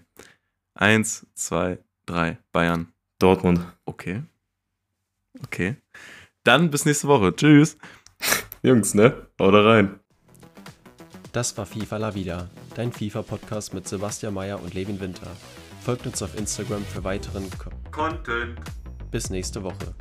Eins, zwei, drei. Bayern. Dortmund. Okay. Okay. Dann bis nächste Woche. Tschüss. Jungs, ne? Haut rein. Das war FIFA La Vida, dein FIFA-Podcast mit Sebastian Mayer und Levin Winter. Folgt uns auf Instagram für weiteren Co Content. Bis nächste Woche.